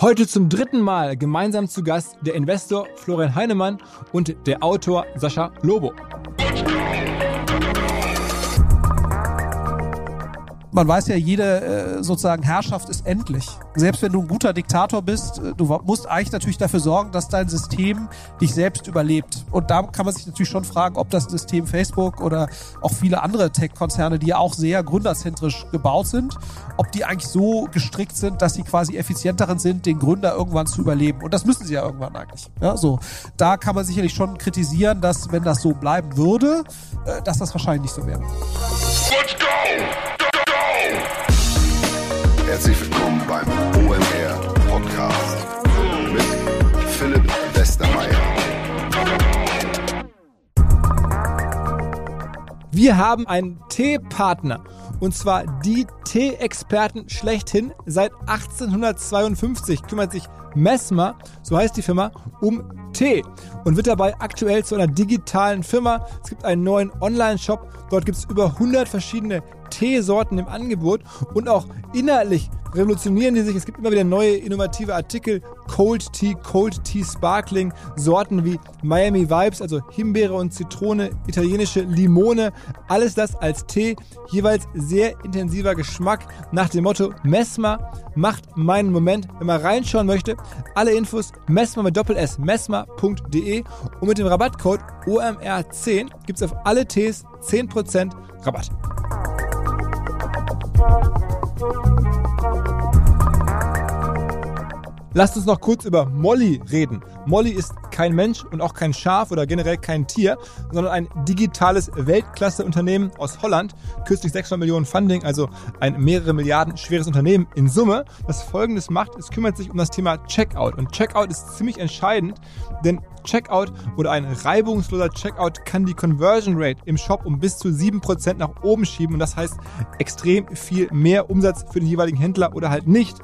Heute zum dritten Mal gemeinsam zu Gast der Investor Florian Heinemann und der Autor Sascha Lobo. Man weiß ja, jede äh, sozusagen Herrschaft ist endlich. Selbst wenn du ein guter Diktator bist, äh, du musst eigentlich natürlich dafür sorgen, dass dein System dich selbst überlebt. Und da kann man sich natürlich schon fragen, ob das System Facebook oder auch viele andere Tech-Konzerne, die ja auch sehr gründerzentrisch gebaut sind, ob die eigentlich so gestrickt sind, dass sie quasi effizienteren sind, den Gründer irgendwann zu überleben. Und das müssen sie ja irgendwann eigentlich. Ja, so. Da kann man sicherlich schon kritisieren, dass wenn das so bleiben würde, äh, dass das wahrscheinlich nicht so wäre. Let's go! Herzlich willkommen beim OMR Podcast mit Philipp Westermeier. Wir haben einen Teepartner und zwar die Tee-Experten schlechthin. Seit 1852 kümmert sich Messmer, so heißt die Firma, um Tee und wird dabei aktuell zu einer digitalen Firma. Es gibt einen neuen Online-Shop. Dort gibt es über 100 verschiedene Teesorten im Angebot und auch inhaltlich revolutionieren die sich. Es gibt immer wieder neue innovative Artikel. Cold Tea, Cold Tea Sparkling, Sorten wie Miami Vibes, also Himbeere und Zitrone, italienische Limone. Alles das als Tee, jeweils sehr intensiver Geschmack nach dem Motto Messmer macht meinen Moment. Wenn man reinschauen möchte, alle Infos Messmer mit Doppel S, messmer.de und mit dem Rabattcode OMR10 gibt es auf alle Tees 10% Rabatt. Lasst uns noch kurz über Molly reden. Molly ist kein Mensch und auch kein Schaf oder generell kein Tier, sondern ein digitales Weltklasse-Unternehmen aus Holland. Kürzlich 600 Millionen Funding, also ein mehrere Milliarden schweres Unternehmen in Summe. Das folgendes macht, es kümmert sich um das Thema Checkout. Und Checkout ist ziemlich entscheidend, denn Checkout oder ein reibungsloser Checkout kann die Conversion Rate im Shop um bis zu 7% nach oben schieben und das heißt extrem viel mehr Umsatz für den jeweiligen Händler oder halt nicht.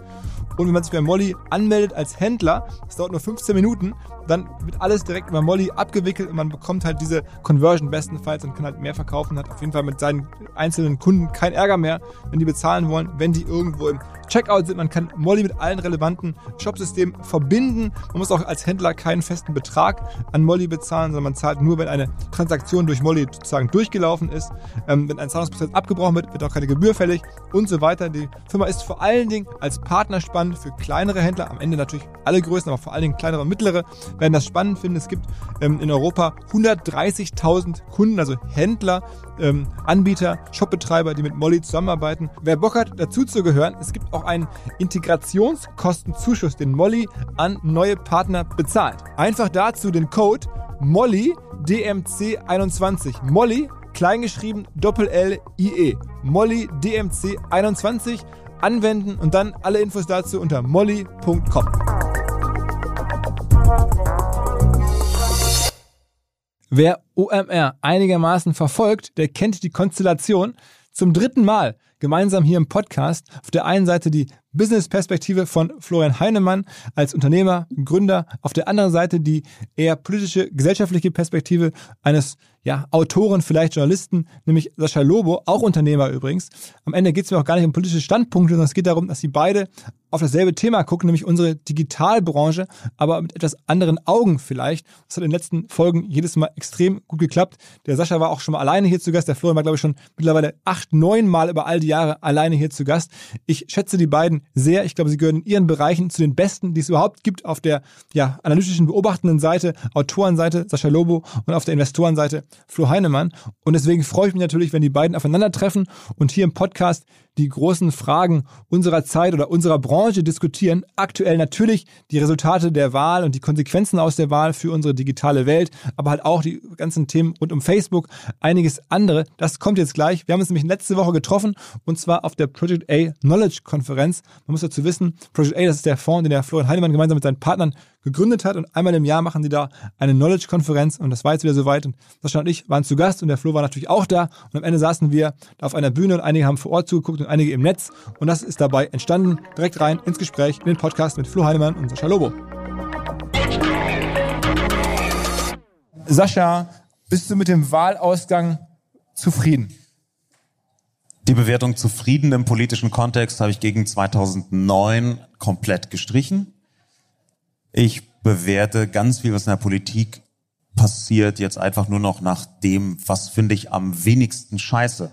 Und wenn man sich bei Molly anmeldet als Händler, das dauert nur 15 Minuten, dann wird alles direkt über Molly abgewickelt und man bekommt halt diese Conversion bestenfalls und kann halt mehr verkaufen, hat auf jeden Fall mit seinen einzelnen Kunden kein Ärger mehr, wenn die bezahlen wollen, wenn die irgendwo im Checkout sind. Man kann Molly mit allen relevanten Shopsystemen verbinden. Man muss auch als Händler keinen festen Betrag an Molly bezahlen, sondern man zahlt nur, wenn eine Transaktion durch Molly sozusagen durchgelaufen ist. Ähm, wenn ein Zahlungsprozess abgebrochen wird, wird auch keine Gebühr fällig und so weiter. Die Firma ist vor allen Dingen als Partner spannend für kleinere Händler, am Ende natürlich alle Größen, aber vor allen Dingen kleinere und mittlere werden das spannend finden. Es gibt ähm, in Europa 130.000 Kunden, also Händler, ähm, Anbieter, Shopbetreiber, die mit Molly zusammenarbeiten. Wer Bock hat, dazu zu gehören, es gibt auch einen Integrationskostenzuschuss, den Molly an neue Partner bezahlt. Einfach dazu den Code Molly DMC21. Molly, kleingeschrieben Doppel-L-I-E. Molly DMC21 anwenden und dann alle Infos dazu unter molly.com. Wer OMR einigermaßen verfolgt, der kennt die Konstellation. Zum dritten Mal gemeinsam hier im Podcast. Auf der einen Seite die Business-Perspektive von Florian Heinemann als Unternehmer, Gründer. Auf der anderen Seite die eher politische, gesellschaftliche Perspektive eines ja, Autoren, vielleicht Journalisten, nämlich Sascha Lobo, auch Unternehmer übrigens. Am Ende geht es mir auch gar nicht um politische Standpunkte, sondern es geht darum, dass sie beide auf dasselbe Thema gucken, nämlich unsere Digitalbranche, aber mit etwas anderen Augen vielleicht. Das hat in den letzten Folgen jedes Mal extrem gut geklappt. Der Sascha war auch schon mal alleine hier zu Gast. Der Florian war, glaube ich, schon mittlerweile acht, neun Mal über all die Jahre alleine hier zu Gast. Ich schätze die beiden sehr. Ich glaube, sie gehören in ihren Bereichen zu den besten, die es überhaupt gibt auf der ja, analytischen, beobachtenden Seite, Autorenseite, Sascha Lobo und auf der Investorenseite Flo Heinemann. Und deswegen freue ich mich natürlich, wenn die beiden aufeinandertreffen und hier im Podcast die großen Fragen unserer Zeit oder unserer Branche diskutieren. Aktuell natürlich die Resultate der Wahl und die Konsequenzen aus der Wahl für unsere digitale Welt, aber halt auch die ganzen Themen rund um Facebook, einiges andere. Das kommt jetzt gleich. Wir haben uns nämlich letzte Woche getroffen und zwar auf der Project A Knowledge Konferenz. Man muss dazu wissen, Project A, das ist der Fonds, den der Florian Heinemann gemeinsam mit seinen Partnern gegründet hat und einmal im Jahr machen sie da eine Knowledge-Konferenz und das war jetzt wieder soweit und Sascha und ich waren zu Gast und der Flo war natürlich auch da und am Ende saßen wir auf einer Bühne und einige haben vor Ort zugeguckt und einige im Netz und das ist dabei entstanden. Direkt rein ins Gespräch, in den Podcast mit Flo Heinemann und Sascha Lobo. Sascha, bist du mit dem Wahlausgang zufrieden? Die Bewertung zufrieden im politischen Kontext habe ich gegen 2009 komplett gestrichen. Ich bewerte ganz viel, was in der Politik passiert, jetzt einfach nur noch nach dem, was finde ich am wenigsten scheiße.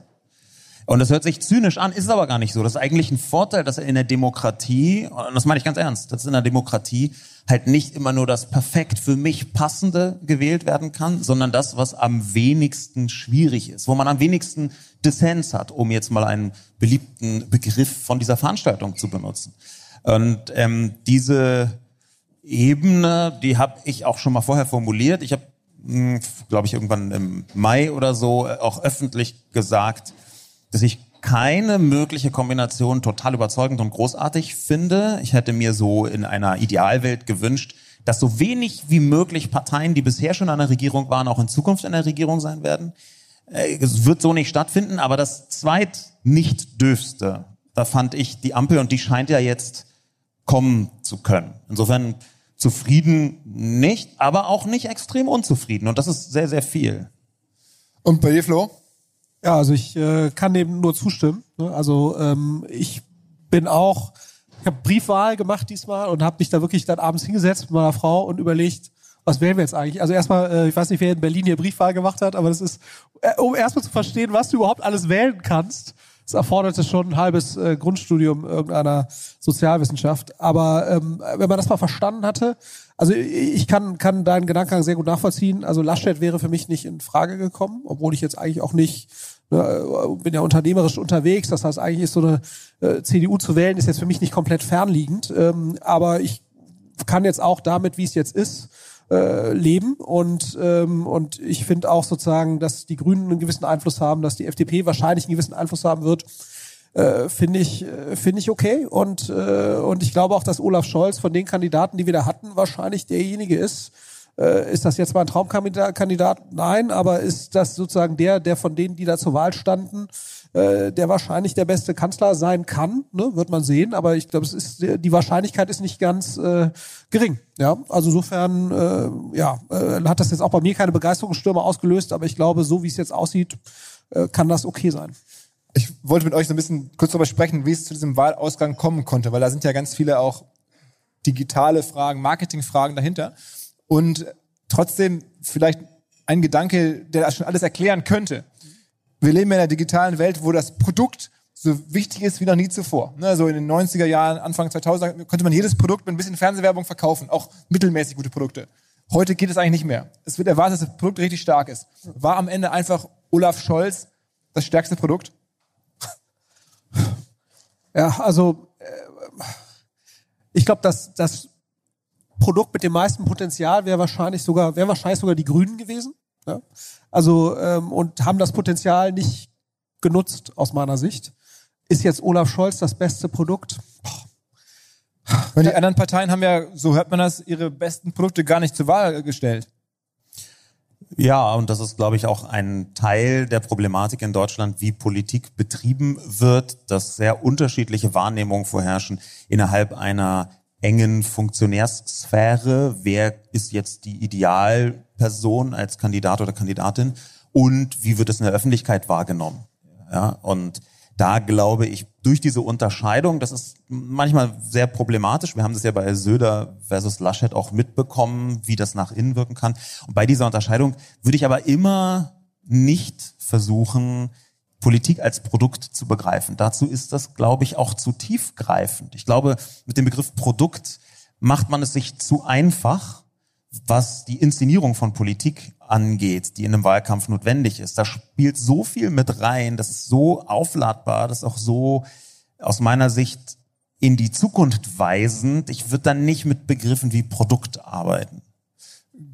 Und das hört sich zynisch an, ist aber gar nicht so. Das ist eigentlich ein Vorteil, dass er in der Demokratie, und das meine ich ganz ernst, dass in der Demokratie halt nicht immer nur das perfekt für mich passende gewählt werden kann, sondern das, was am wenigsten schwierig ist, wo man am wenigsten Dissens hat, um jetzt mal einen beliebten Begriff von dieser Veranstaltung zu benutzen. Und ähm, diese Ebene, die habe ich auch schon mal vorher formuliert. Ich habe, hm, glaube ich, irgendwann im Mai oder so auch öffentlich gesagt, dass ich keine mögliche Kombination total überzeugend und großartig finde. Ich hätte mir so in einer Idealwelt gewünscht, dass so wenig wie möglich Parteien, die bisher schon an der Regierung waren, auch in Zukunft in der Regierung sein werden. Äh, es wird so nicht stattfinden, aber das zweit nicht dürfste, da fand ich die Ampel und die scheint ja jetzt kommen zu können. Insofern zufrieden nicht, aber auch nicht extrem unzufrieden und das ist sehr, sehr viel. Und bei dir, Flo? Ja, also ich äh, kann dem nur zustimmen. Ne? Also ähm, ich bin auch, ich habe Briefwahl gemacht diesmal und habe mich da wirklich dann abends hingesetzt mit meiner Frau und überlegt, was wählen wir jetzt eigentlich? Also erstmal, äh, ich weiß nicht, wer in Berlin hier Briefwahl gemacht hat, aber das ist, äh, um erstmal zu verstehen, was du überhaupt alles wählen kannst, das erforderte schon ein halbes äh, Grundstudium irgendeiner Sozialwissenschaft. Aber ähm, wenn man das mal verstanden hatte, also ich kann, kann deinen Gedankengang sehr gut nachvollziehen. Also Laschet wäre für mich nicht in Frage gekommen, obwohl ich jetzt eigentlich auch nicht bin ja unternehmerisch unterwegs. Das heißt, eigentlich ist so eine äh, CDU zu wählen, ist jetzt für mich nicht komplett fernliegend. Ähm, aber ich kann jetzt auch damit, wie es jetzt ist, äh, leben und ähm, und ich finde auch sozusagen, dass die Grünen einen gewissen Einfluss haben, dass die FDP wahrscheinlich einen gewissen Einfluss haben wird, äh, finde ich äh, finde ich okay und äh, und ich glaube auch, dass Olaf Scholz von den Kandidaten, die wir da hatten, wahrscheinlich derjenige ist, äh, ist das jetzt mal ein Traumkandidat? Nein, aber ist das sozusagen der, der von denen, die da zur Wahl standen, äh, der wahrscheinlich der beste Kanzler sein kann, ne? wird man sehen. Aber ich glaube, es ist die Wahrscheinlichkeit ist nicht ganz äh, gering. Ja, also insofern äh, ja, äh, hat das jetzt auch bei mir keine Begeisterungsstürme ausgelöst, aber ich glaube, so wie es jetzt aussieht, äh, kann das okay sein. Ich wollte mit euch so ein bisschen kurz darüber sprechen, wie es zu diesem Wahlausgang kommen konnte, weil da sind ja ganz viele auch digitale Fragen, Marketingfragen dahinter. Und trotzdem vielleicht ein Gedanke, der das schon alles erklären könnte. Wir leben in einer digitalen Welt, wo das Produkt so wichtig ist wie noch nie zuvor. Ne, so in den 90er Jahren, Anfang 2000 konnte man jedes Produkt mit ein bisschen Fernsehwerbung verkaufen, auch mittelmäßig gute Produkte. Heute geht es eigentlich nicht mehr. Es wird erwartet, dass das Produkt richtig stark ist. War am Ende einfach Olaf Scholz das stärkste Produkt? Ja, also äh, ich glaube, dass das Produkt mit dem meisten Potenzial wäre wahrscheinlich sogar, wären wahrscheinlich sogar die Grünen gewesen. Ja? Also ähm, und haben das Potenzial nicht genutzt aus meiner Sicht. Ist jetzt Olaf Scholz das beste Produkt? Weil die anderen Parteien haben ja, so hört man das, ihre besten Produkte gar nicht zur Wahl gestellt. Ja, und das ist, glaube ich, auch ein Teil der Problematik in Deutschland, wie Politik betrieben wird, dass sehr unterschiedliche Wahrnehmungen vorherrschen innerhalb einer engen Funktionärssphäre. Wer ist jetzt die Idealperson als Kandidat oder Kandidatin? Und wie wird es in der Öffentlichkeit wahrgenommen? Ja, und da glaube ich, durch diese Unterscheidung, das ist manchmal sehr problematisch. Wir haben das ja bei Söder versus Laschet auch mitbekommen, wie das nach innen wirken kann. Und bei dieser Unterscheidung würde ich aber immer nicht versuchen, Politik als Produkt zu begreifen. Dazu ist das, glaube ich, auch zu tiefgreifend. Ich glaube, mit dem Begriff Produkt macht man es sich zu einfach, was die Inszenierung von Politik angeht, die in einem Wahlkampf notwendig ist. Da spielt so viel mit rein, das ist so aufladbar, das ist auch so aus meiner Sicht in die Zukunft weisend. Ich würde dann nicht mit Begriffen wie Produkt arbeiten.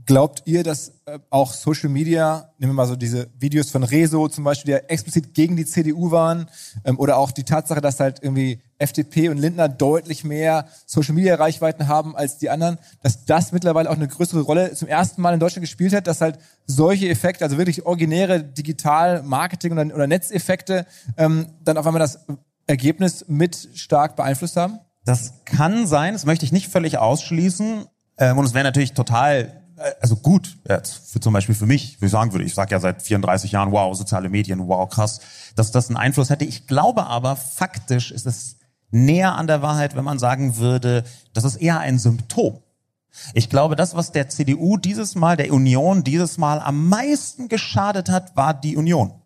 Glaubt ihr, dass äh, auch Social Media, nehmen wir mal so diese Videos von Rezo zum Beispiel, die ja explizit gegen die CDU waren, ähm, oder auch die Tatsache, dass halt irgendwie FDP und Lindner deutlich mehr Social Media Reichweiten haben als die anderen, dass das mittlerweile auch eine größere Rolle zum ersten Mal in Deutschland gespielt hat, dass halt solche Effekte, also wirklich originäre Digital Marketing oder, Netzeffekte, ähm, dann auf einmal das Ergebnis mit stark beeinflusst haben? Das kann sein, das möchte ich nicht völlig ausschließen. Ähm, und es wäre natürlich total also gut, jetzt für zum Beispiel für mich, wie ich sagen würde, ich sage ja seit 34 Jahren, wow, soziale Medien, wow, krass, dass das einen Einfluss hätte. Ich glaube aber, faktisch ist es näher an der Wahrheit, wenn man sagen würde, das ist eher ein Symptom. Ich glaube, das, was der CDU dieses Mal, der Union dieses Mal am meisten geschadet hat, war die Union.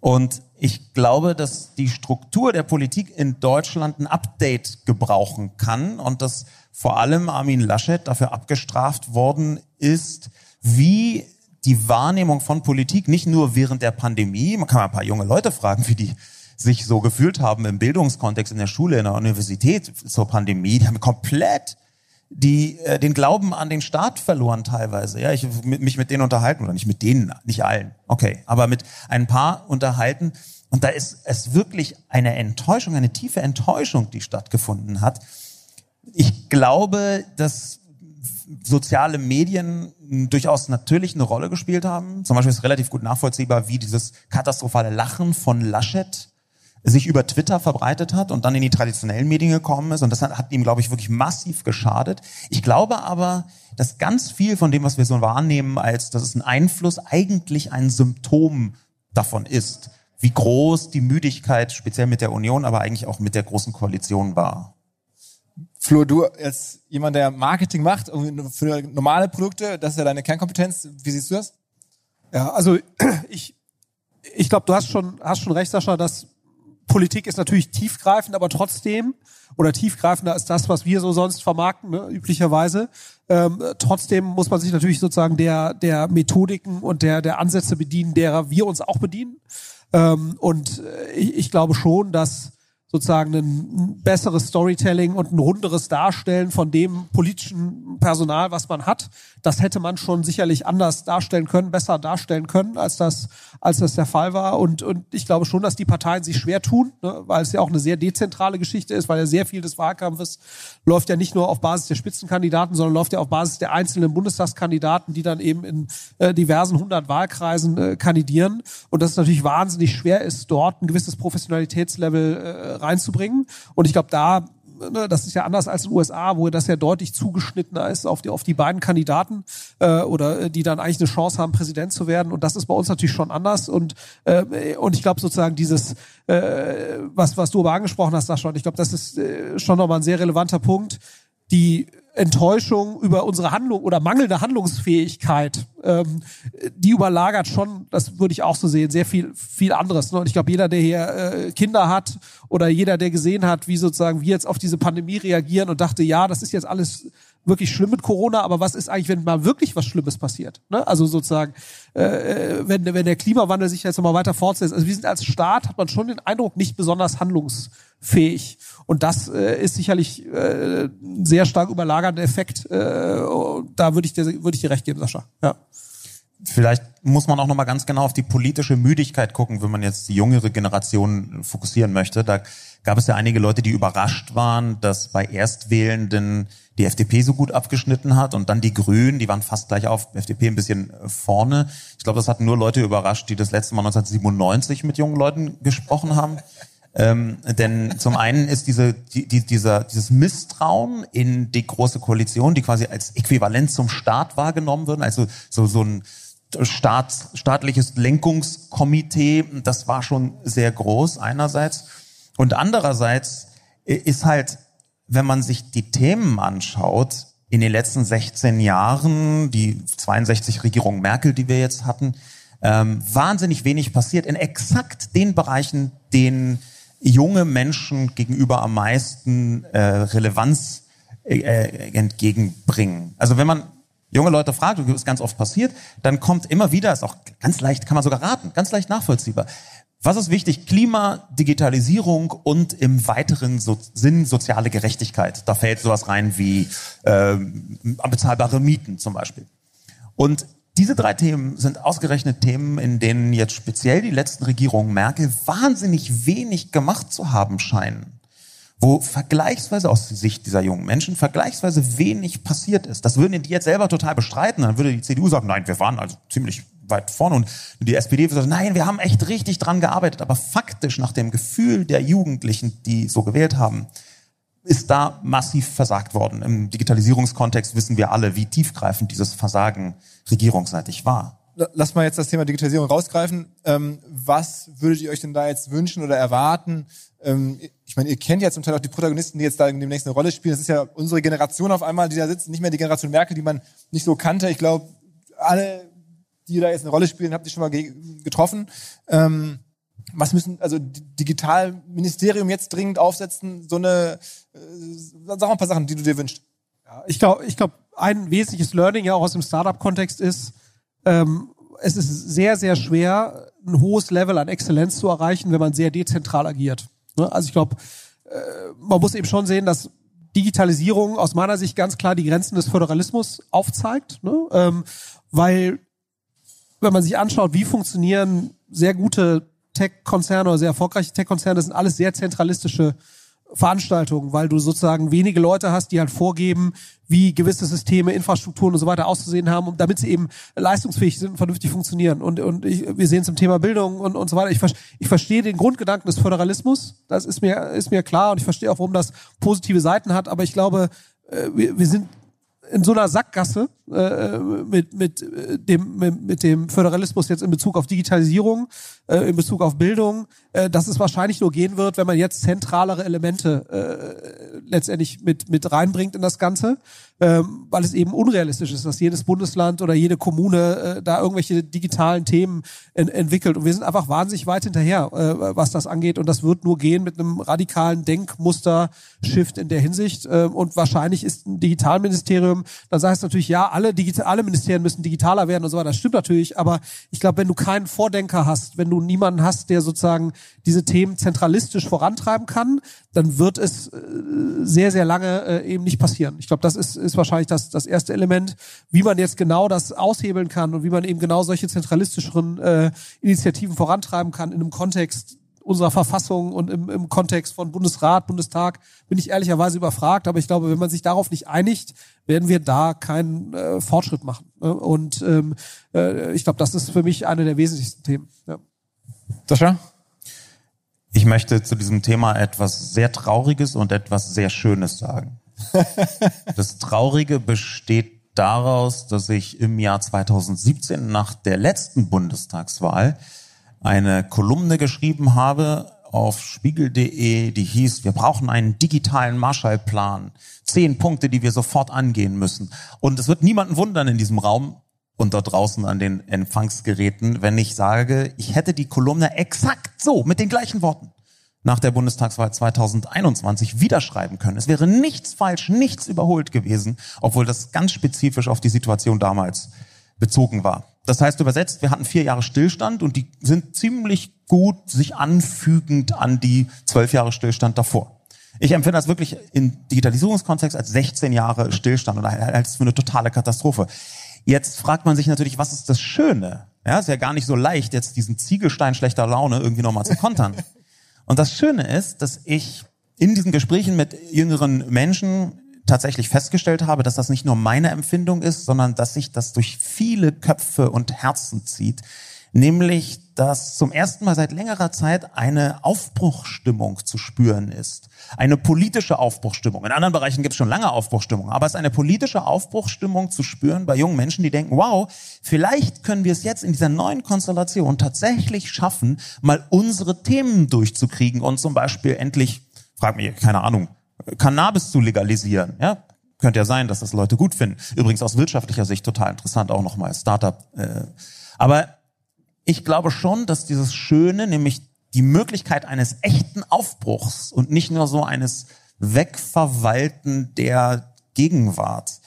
Und ich glaube, dass die Struktur der Politik in Deutschland ein Update gebrauchen kann und dass vor allem Armin Laschet dafür abgestraft worden ist, wie die Wahrnehmung von Politik nicht nur während der Pandemie, man kann mal ein paar junge Leute fragen, wie die sich so gefühlt haben im Bildungskontext in der Schule, in der Universität zur Pandemie, die haben komplett die äh, den Glauben an den Staat verloren teilweise. Ja, ich mich mit denen unterhalten oder nicht mit denen, nicht allen. Okay, aber mit ein paar unterhalten und da ist es wirklich eine Enttäuschung, eine tiefe Enttäuschung, die stattgefunden hat. Ich glaube, dass soziale Medien durchaus natürlich eine Rolle gespielt haben. Zum Beispiel ist relativ gut nachvollziehbar, wie dieses katastrophale Lachen von Laschet sich über Twitter verbreitet hat und dann in die traditionellen Medien gekommen ist. Und das hat, hat ihm, glaube ich, wirklich massiv geschadet. Ich glaube aber, dass ganz viel von dem, was wir so wahrnehmen, als dass es ein Einfluss, eigentlich ein Symptom davon ist, wie groß die Müdigkeit speziell mit der Union, aber eigentlich auch mit der großen Koalition war. Flo, du als jemand, der Marketing macht für normale Produkte, das ist ja deine Kernkompetenz. Wie siehst du das? Ja, also ich, ich glaube, du hast schon, hast schon recht, Sascha, dass Politik ist natürlich tiefgreifend, aber trotzdem, oder tiefgreifender ist das, was wir so sonst vermarkten, ne, üblicherweise. Ähm, trotzdem muss man sich natürlich sozusagen der, der Methodiken und der, der Ansätze bedienen, derer wir uns auch bedienen. Ähm, und äh, ich, ich glaube schon, dass sozusagen ein besseres Storytelling und ein runderes Darstellen von dem politischen Personal, was man hat. Das hätte man schon sicherlich anders darstellen können, besser darstellen können, als das, als das der Fall war. Und, und ich glaube schon, dass die Parteien sich schwer tun, ne, weil es ja auch eine sehr dezentrale Geschichte ist, weil ja sehr viel des Wahlkampfes läuft ja nicht nur auf Basis der Spitzenkandidaten, sondern läuft ja auf Basis der einzelnen Bundestagskandidaten, die dann eben in äh, diversen hundert Wahlkreisen äh, kandidieren. Und dass es natürlich wahnsinnig schwer ist, dort ein gewisses Professionalitätslevel äh, reinzubringen. Und ich glaube, da ne, das ist ja anders als in den USA, wo das ja deutlich zugeschnittener ist auf die, auf die beiden Kandidaten äh, oder äh, die dann eigentlich eine Chance haben, Präsident zu werden. Und das ist bei uns natürlich schon anders. Und, äh, und ich glaube sozusagen dieses, äh, was, was du aber angesprochen hast, Sascha, und ich glaube, das ist äh, schon nochmal ein sehr relevanter Punkt. Die Enttäuschung über unsere Handlung oder mangelnde Handlungsfähigkeit, ähm, die überlagert schon, das würde ich auch so sehen, sehr viel, viel anderes. Ne? Und ich glaube, jeder, der hier äh, Kinder hat oder jeder, der gesehen hat, wie sozusagen wir jetzt auf diese Pandemie reagieren und dachte, ja, das ist jetzt alles wirklich schlimm mit Corona, aber was ist eigentlich, wenn mal wirklich was Schlimmes passiert? Ne? Also sozusagen, äh, äh wenn, wenn der Klimawandel sich jetzt nochmal weiter fortsetzt. Also wir sind als Staat, hat man schon den Eindruck, nicht besonders handlungsfähig. Und das äh, ist sicherlich äh, ein sehr stark überlagernder Effekt. Äh, da würde ich dir, würde ich dir recht geben, Sascha. Ja. Vielleicht muss man auch noch mal ganz genau auf die politische Müdigkeit gucken, wenn man jetzt die jüngere Generation fokussieren möchte. Da gab es ja einige Leute, die überrascht waren, dass bei Erstwählenden die FDP so gut abgeschnitten hat und dann die Grünen, die waren fast gleich auf, FDP ein bisschen vorne. Ich glaube, das hatten nur Leute überrascht, die das letzte Mal 1997 mit jungen Leuten gesprochen haben. Ähm, denn zum einen ist diese, die, die, dieser, dieses Misstrauen in die große Koalition, die quasi als Äquivalent zum Staat wahrgenommen wird, also so, so ein Staat, staatliches Lenkungskomitee, das war schon sehr groß einerseits. Und andererseits ist halt, wenn man sich die Themen anschaut, in den letzten 16 Jahren, die 62 Regierung Merkel, die wir jetzt hatten, ähm, wahnsinnig wenig passiert in exakt den Bereichen, denen junge Menschen gegenüber am meisten äh, Relevanz äh, entgegenbringen. Also wenn man junge Leute fragt, und das ist ganz oft passiert, dann kommt immer wieder, ist auch ganz leicht, kann man sogar raten, ganz leicht nachvollziehbar. Was ist wichtig? Klima, Digitalisierung und im weiteren so Sinn soziale Gerechtigkeit. Da fällt sowas rein wie äh, bezahlbare Mieten zum Beispiel. Und diese drei Themen sind ausgerechnet Themen, in denen jetzt speziell die letzten Regierungen Merkel wahnsinnig wenig gemacht zu haben scheinen. Wo vergleichsweise aus Sicht dieser jungen Menschen vergleichsweise wenig passiert ist. Das würden die jetzt selber total bestreiten. Dann würde die CDU sagen, nein, wir waren also ziemlich weit vorne. Und die SPD würde sagen, nein, wir haben echt richtig dran gearbeitet. Aber faktisch nach dem Gefühl der Jugendlichen, die so gewählt haben, ist da massiv versagt worden. Im Digitalisierungskontext wissen wir alle, wie tiefgreifend dieses Versagen regierungsseitig war. lass mal jetzt das Thema Digitalisierung rausgreifen. Ähm, was würdet ihr euch denn da jetzt wünschen oder erwarten? Ähm, ich meine, ihr kennt ja zum Teil auch die Protagonisten, die jetzt da demnächst eine Rolle spielen. Das ist ja unsere Generation auf einmal, die da sitzt, nicht mehr die Generation Merkel, die man nicht so kannte. Ich glaube, alle, die da jetzt eine Rolle spielen, habt ihr schon mal getroffen. Ähm, was müssen, also Digitalministerium jetzt dringend aufsetzen? So eine, äh, sag mal ein paar Sachen, die du dir wünschst. Ja, ich glaube, ich glaube, ein wesentliches Learning ja auch aus dem Startup-Kontext ist, ähm, es ist sehr, sehr schwer, ein hohes Level an Exzellenz zu erreichen, wenn man sehr dezentral agiert. Ne? Also ich glaube, äh, man muss eben schon sehen, dass Digitalisierung aus meiner Sicht ganz klar die Grenzen des Föderalismus aufzeigt, ne? ähm, weil wenn man sich anschaut, wie funktionieren sehr gute Tech-Konzerne oder sehr erfolgreiche Tech-Konzerne, das sind alles sehr zentralistische Veranstaltungen, weil du sozusagen wenige Leute hast, die halt vorgeben, wie gewisse Systeme, Infrastrukturen und so weiter auszusehen haben, damit sie eben leistungsfähig sind und vernünftig funktionieren. Und, und ich, wir sehen es im Thema Bildung und, und so weiter. Ich, ich verstehe den Grundgedanken des Föderalismus, das ist mir, ist mir klar und ich verstehe auch, warum das positive Seiten hat, aber ich glaube, äh, wir, wir sind in so einer Sackgasse äh, mit, mit, äh, dem, mit, mit dem Föderalismus jetzt in Bezug auf Digitalisierung, äh, in Bezug auf Bildung, äh, dass es wahrscheinlich nur gehen wird, wenn man jetzt zentralere Elemente äh, letztendlich mit, mit reinbringt in das Ganze, ähm, weil es eben unrealistisch ist, dass jedes Bundesland oder jede Kommune äh, da irgendwelche digitalen Themen en entwickelt. Und wir sind einfach wahnsinnig weit hinterher, äh, was das angeht. Und das wird nur gehen mit einem radikalen Denkmuster-Shift in der Hinsicht. Äh, und wahrscheinlich ist ein Digitalministerium, dann sagst du natürlich, ja, alle, Digital alle Ministerien müssen digitaler werden und so weiter. Das stimmt natürlich, aber ich glaube, wenn du keinen Vordenker hast, wenn du niemanden hast, der sozusagen diese Themen zentralistisch vorantreiben kann, dann wird es äh, sehr, sehr lange äh, eben nicht passieren. Ich glaube, das ist, ist wahrscheinlich das, das erste Element, wie man jetzt genau das aushebeln kann und wie man eben genau solche zentralistischeren äh, Initiativen vorantreiben kann in einem Kontext, unserer Verfassung und im, im Kontext von Bundesrat, Bundestag bin ich ehrlicherweise überfragt. Aber ich glaube, wenn man sich darauf nicht einigt, werden wir da keinen äh, Fortschritt machen. Ne? Und ähm, äh, ich glaube, das ist für mich eine der wesentlichsten Themen. Ja. Sascha? Ich möchte zu diesem Thema etwas sehr Trauriges und etwas sehr Schönes sagen. Das Traurige besteht daraus, dass ich im Jahr 2017 nach der letzten Bundestagswahl eine Kolumne geschrieben habe auf spiegel.de, die hieß, wir brauchen einen digitalen Marshallplan. Zehn Punkte, die wir sofort angehen müssen. Und es wird niemanden wundern in diesem Raum und dort draußen an den Empfangsgeräten, wenn ich sage, ich hätte die Kolumne exakt so, mit den gleichen Worten, nach der Bundestagswahl 2021 wieder schreiben können. Es wäre nichts falsch, nichts überholt gewesen, obwohl das ganz spezifisch auf die Situation damals bezogen war. Das heißt übersetzt, wir hatten vier Jahre Stillstand und die sind ziemlich gut sich anfügend an die zwölf Jahre Stillstand davor. Ich empfinde das wirklich im Digitalisierungskontext als 16 Jahre Stillstand und als für eine totale Katastrophe. Jetzt fragt man sich natürlich, was ist das Schöne? Ja, ist ja gar nicht so leicht, jetzt diesen Ziegelstein schlechter Laune irgendwie nochmal zu kontern. Und das Schöne ist, dass ich in diesen Gesprächen mit jüngeren Menschen tatsächlich festgestellt habe, dass das nicht nur meine Empfindung ist, sondern dass sich das durch viele Köpfe und Herzen zieht. Nämlich, dass zum ersten Mal seit längerer Zeit eine Aufbruchstimmung zu spüren ist. Eine politische Aufbruchstimmung. In anderen Bereichen gibt es schon lange Aufbruchstimmung, aber es ist eine politische Aufbruchstimmung zu spüren bei jungen Menschen, die denken, wow, vielleicht können wir es jetzt in dieser neuen Konstellation tatsächlich schaffen, mal unsere Themen durchzukriegen und zum Beispiel endlich, frag mich, keine Ahnung, Cannabis zu legalisieren. Ja, könnte ja sein, dass das Leute gut finden. Übrigens aus wirtschaftlicher Sicht total interessant auch nochmal Startup. Äh. Aber ich glaube schon, dass dieses Schöne, nämlich die Möglichkeit eines echten Aufbruchs und nicht nur so eines Wegverwalten der Gegenwart,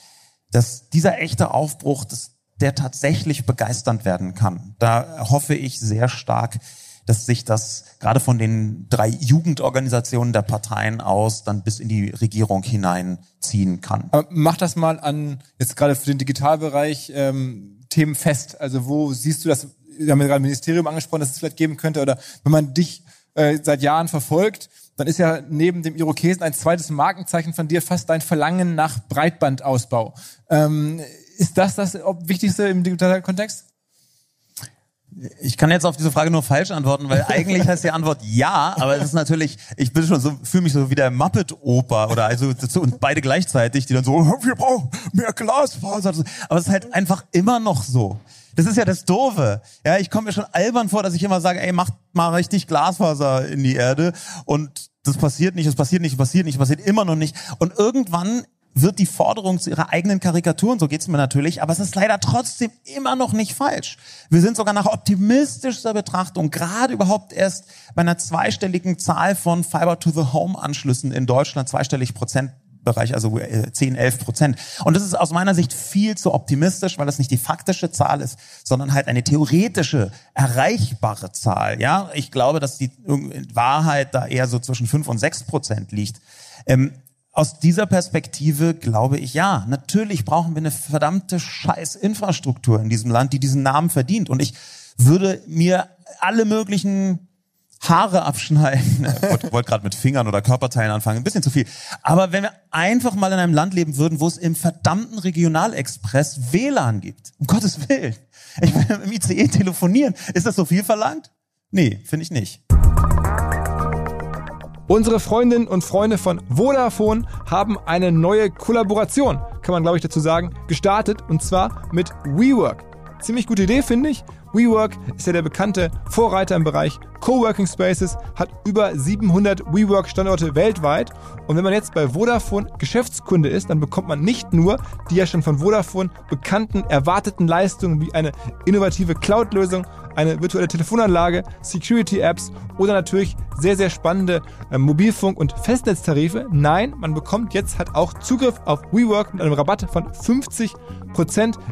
dass dieser echte Aufbruch, dass der tatsächlich begeisternd werden kann. Da hoffe ich sehr stark, dass sich das gerade von den drei Jugendorganisationen der Parteien aus dann bis in die Regierung hineinziehen kann. Aber mach das mal an, jetzt gerade für den Digitalbereich, ähm, Themen fest. Also wo siehst du das, wir haben ja gerade Ministerium angesprochen, dass es vielleicht geben könnte, oder wenn man dich äh, seit Jahren verfolgt, dann ist ja neben dem Irokesen ein zweites Markenzeichen von dir fast dein Verlangen nach Breitbandausbau. Ähm, ist das das Wichtigste im digitalen Kontext? Ich kann jetzt auf diese Frage nur falsch antworten, weil eigentlich heißt die Antwort ja, aber es ist natürlich, ich bin schon so, fühle mich so wie der Muppet-Oper oder also und beide gleichzeitig, die dann so, wir brauchen mehr Glasfaser. Aber es ist halt einfach immer noch so, Das ist ja das Doofe. Ja, ich komme mir schon albern vor, dass ich immer sage, ey, macht mal richtig Glasfaser in die Erde und das passiert nicht, es passiert nicht, es passiert nicht, es passiert immer noch nicht. Und irgendwann wird die Forderung zu ihrer eigenen Karikatur, und so geht's mir natürlich, aber es ist leider trotzdem immer noch nicht falsch. Wir sind sogar nach optimistischster Betrachtung gerade überhaupt erst bei einer zweistelligen Zahl von Fiber-to-the-Home-Anschlüssen in Deutschland, zweistellig Prozent Bereich, also 10, äh, 11 Prozent. Und das ist aus meiner Sicht viel zu optimistisch, weil das nicht die faktische Zahl ist, sondern halt eine theoretische, erreichbare Zahl. Ja, ich glaube, dass die Wahrheit da eher so zwischen 5 und 6 Prozent liegt. Ähm, aus dieser Perspektive glaube ich, ja, natürlich brauchen wir eine verdammte Scheiß-Infrastruktur in diesem Land, die diesen Namen verdient. Und ich würde mir alle möglichen Haare abschneiden. Ich wollte wollt gerade mit Fingern oder Körperteilen anfangen, ein bisschen zu viel. Aber wenn wir einfach mal in einem Land leben würden, wo es im verdammten Regionalexpress WLAN gibt, um Gottes Willen. Ich will im ICE telefonieren. Ist das so viel verlangt? Nee, finde ich nicht. Unsere Freundinnen und Freunde von Vodafone haben eine neue Kollaboration, kann man glaube ich dazu sagen, gestartet und zwar mit WeWork. Ziemlich gute Idee, finde ich. WeWork ist ja der bekannte Vorreiter im Bereich Coworking Spaces, hat über 700 WeWork-Standorte weltweit. Und wenn man jetzt bei Vodafone Geschäftskunde ist, dann bekommt man nicht nur die ja schon von Vodafone bekannten erwarteten Leistungen wie eine innovative Cloud-Lösung, eine virtuelle Telefonanlage, Security-Apps oder natürlich sehr, sehr spannende äh, Mobilfunk- und Festnetztarife. Nein, man bekommt jetzt halt auch Zugriff auf WeWork mit einem Rabatt von 50%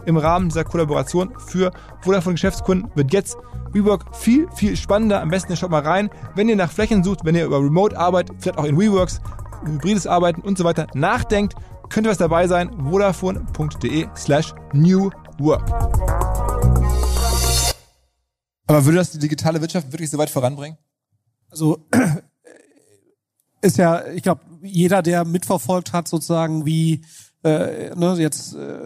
im Rahmen dieser Kollaboration für Vodafone Geschäftskunden wird jetzt WeWork viel, viel spannender. Am besten schaut mal rein, wenn ihr nach Flächen sucht, wenn ihr über Remote-Arbeit, vielleicht auch in WeWorks, hybrides Arbeiten und so weiter nachdenkt, könnte was dabei sein. Vodafone.de slash New Work. Aber würde das die digitale Wirtschaft wirklich so weit voranbringen? Also ist ja, ich glaube, jeder, der mitverfolgt hat, sozusagen, wie äh, ne, jetzt äh,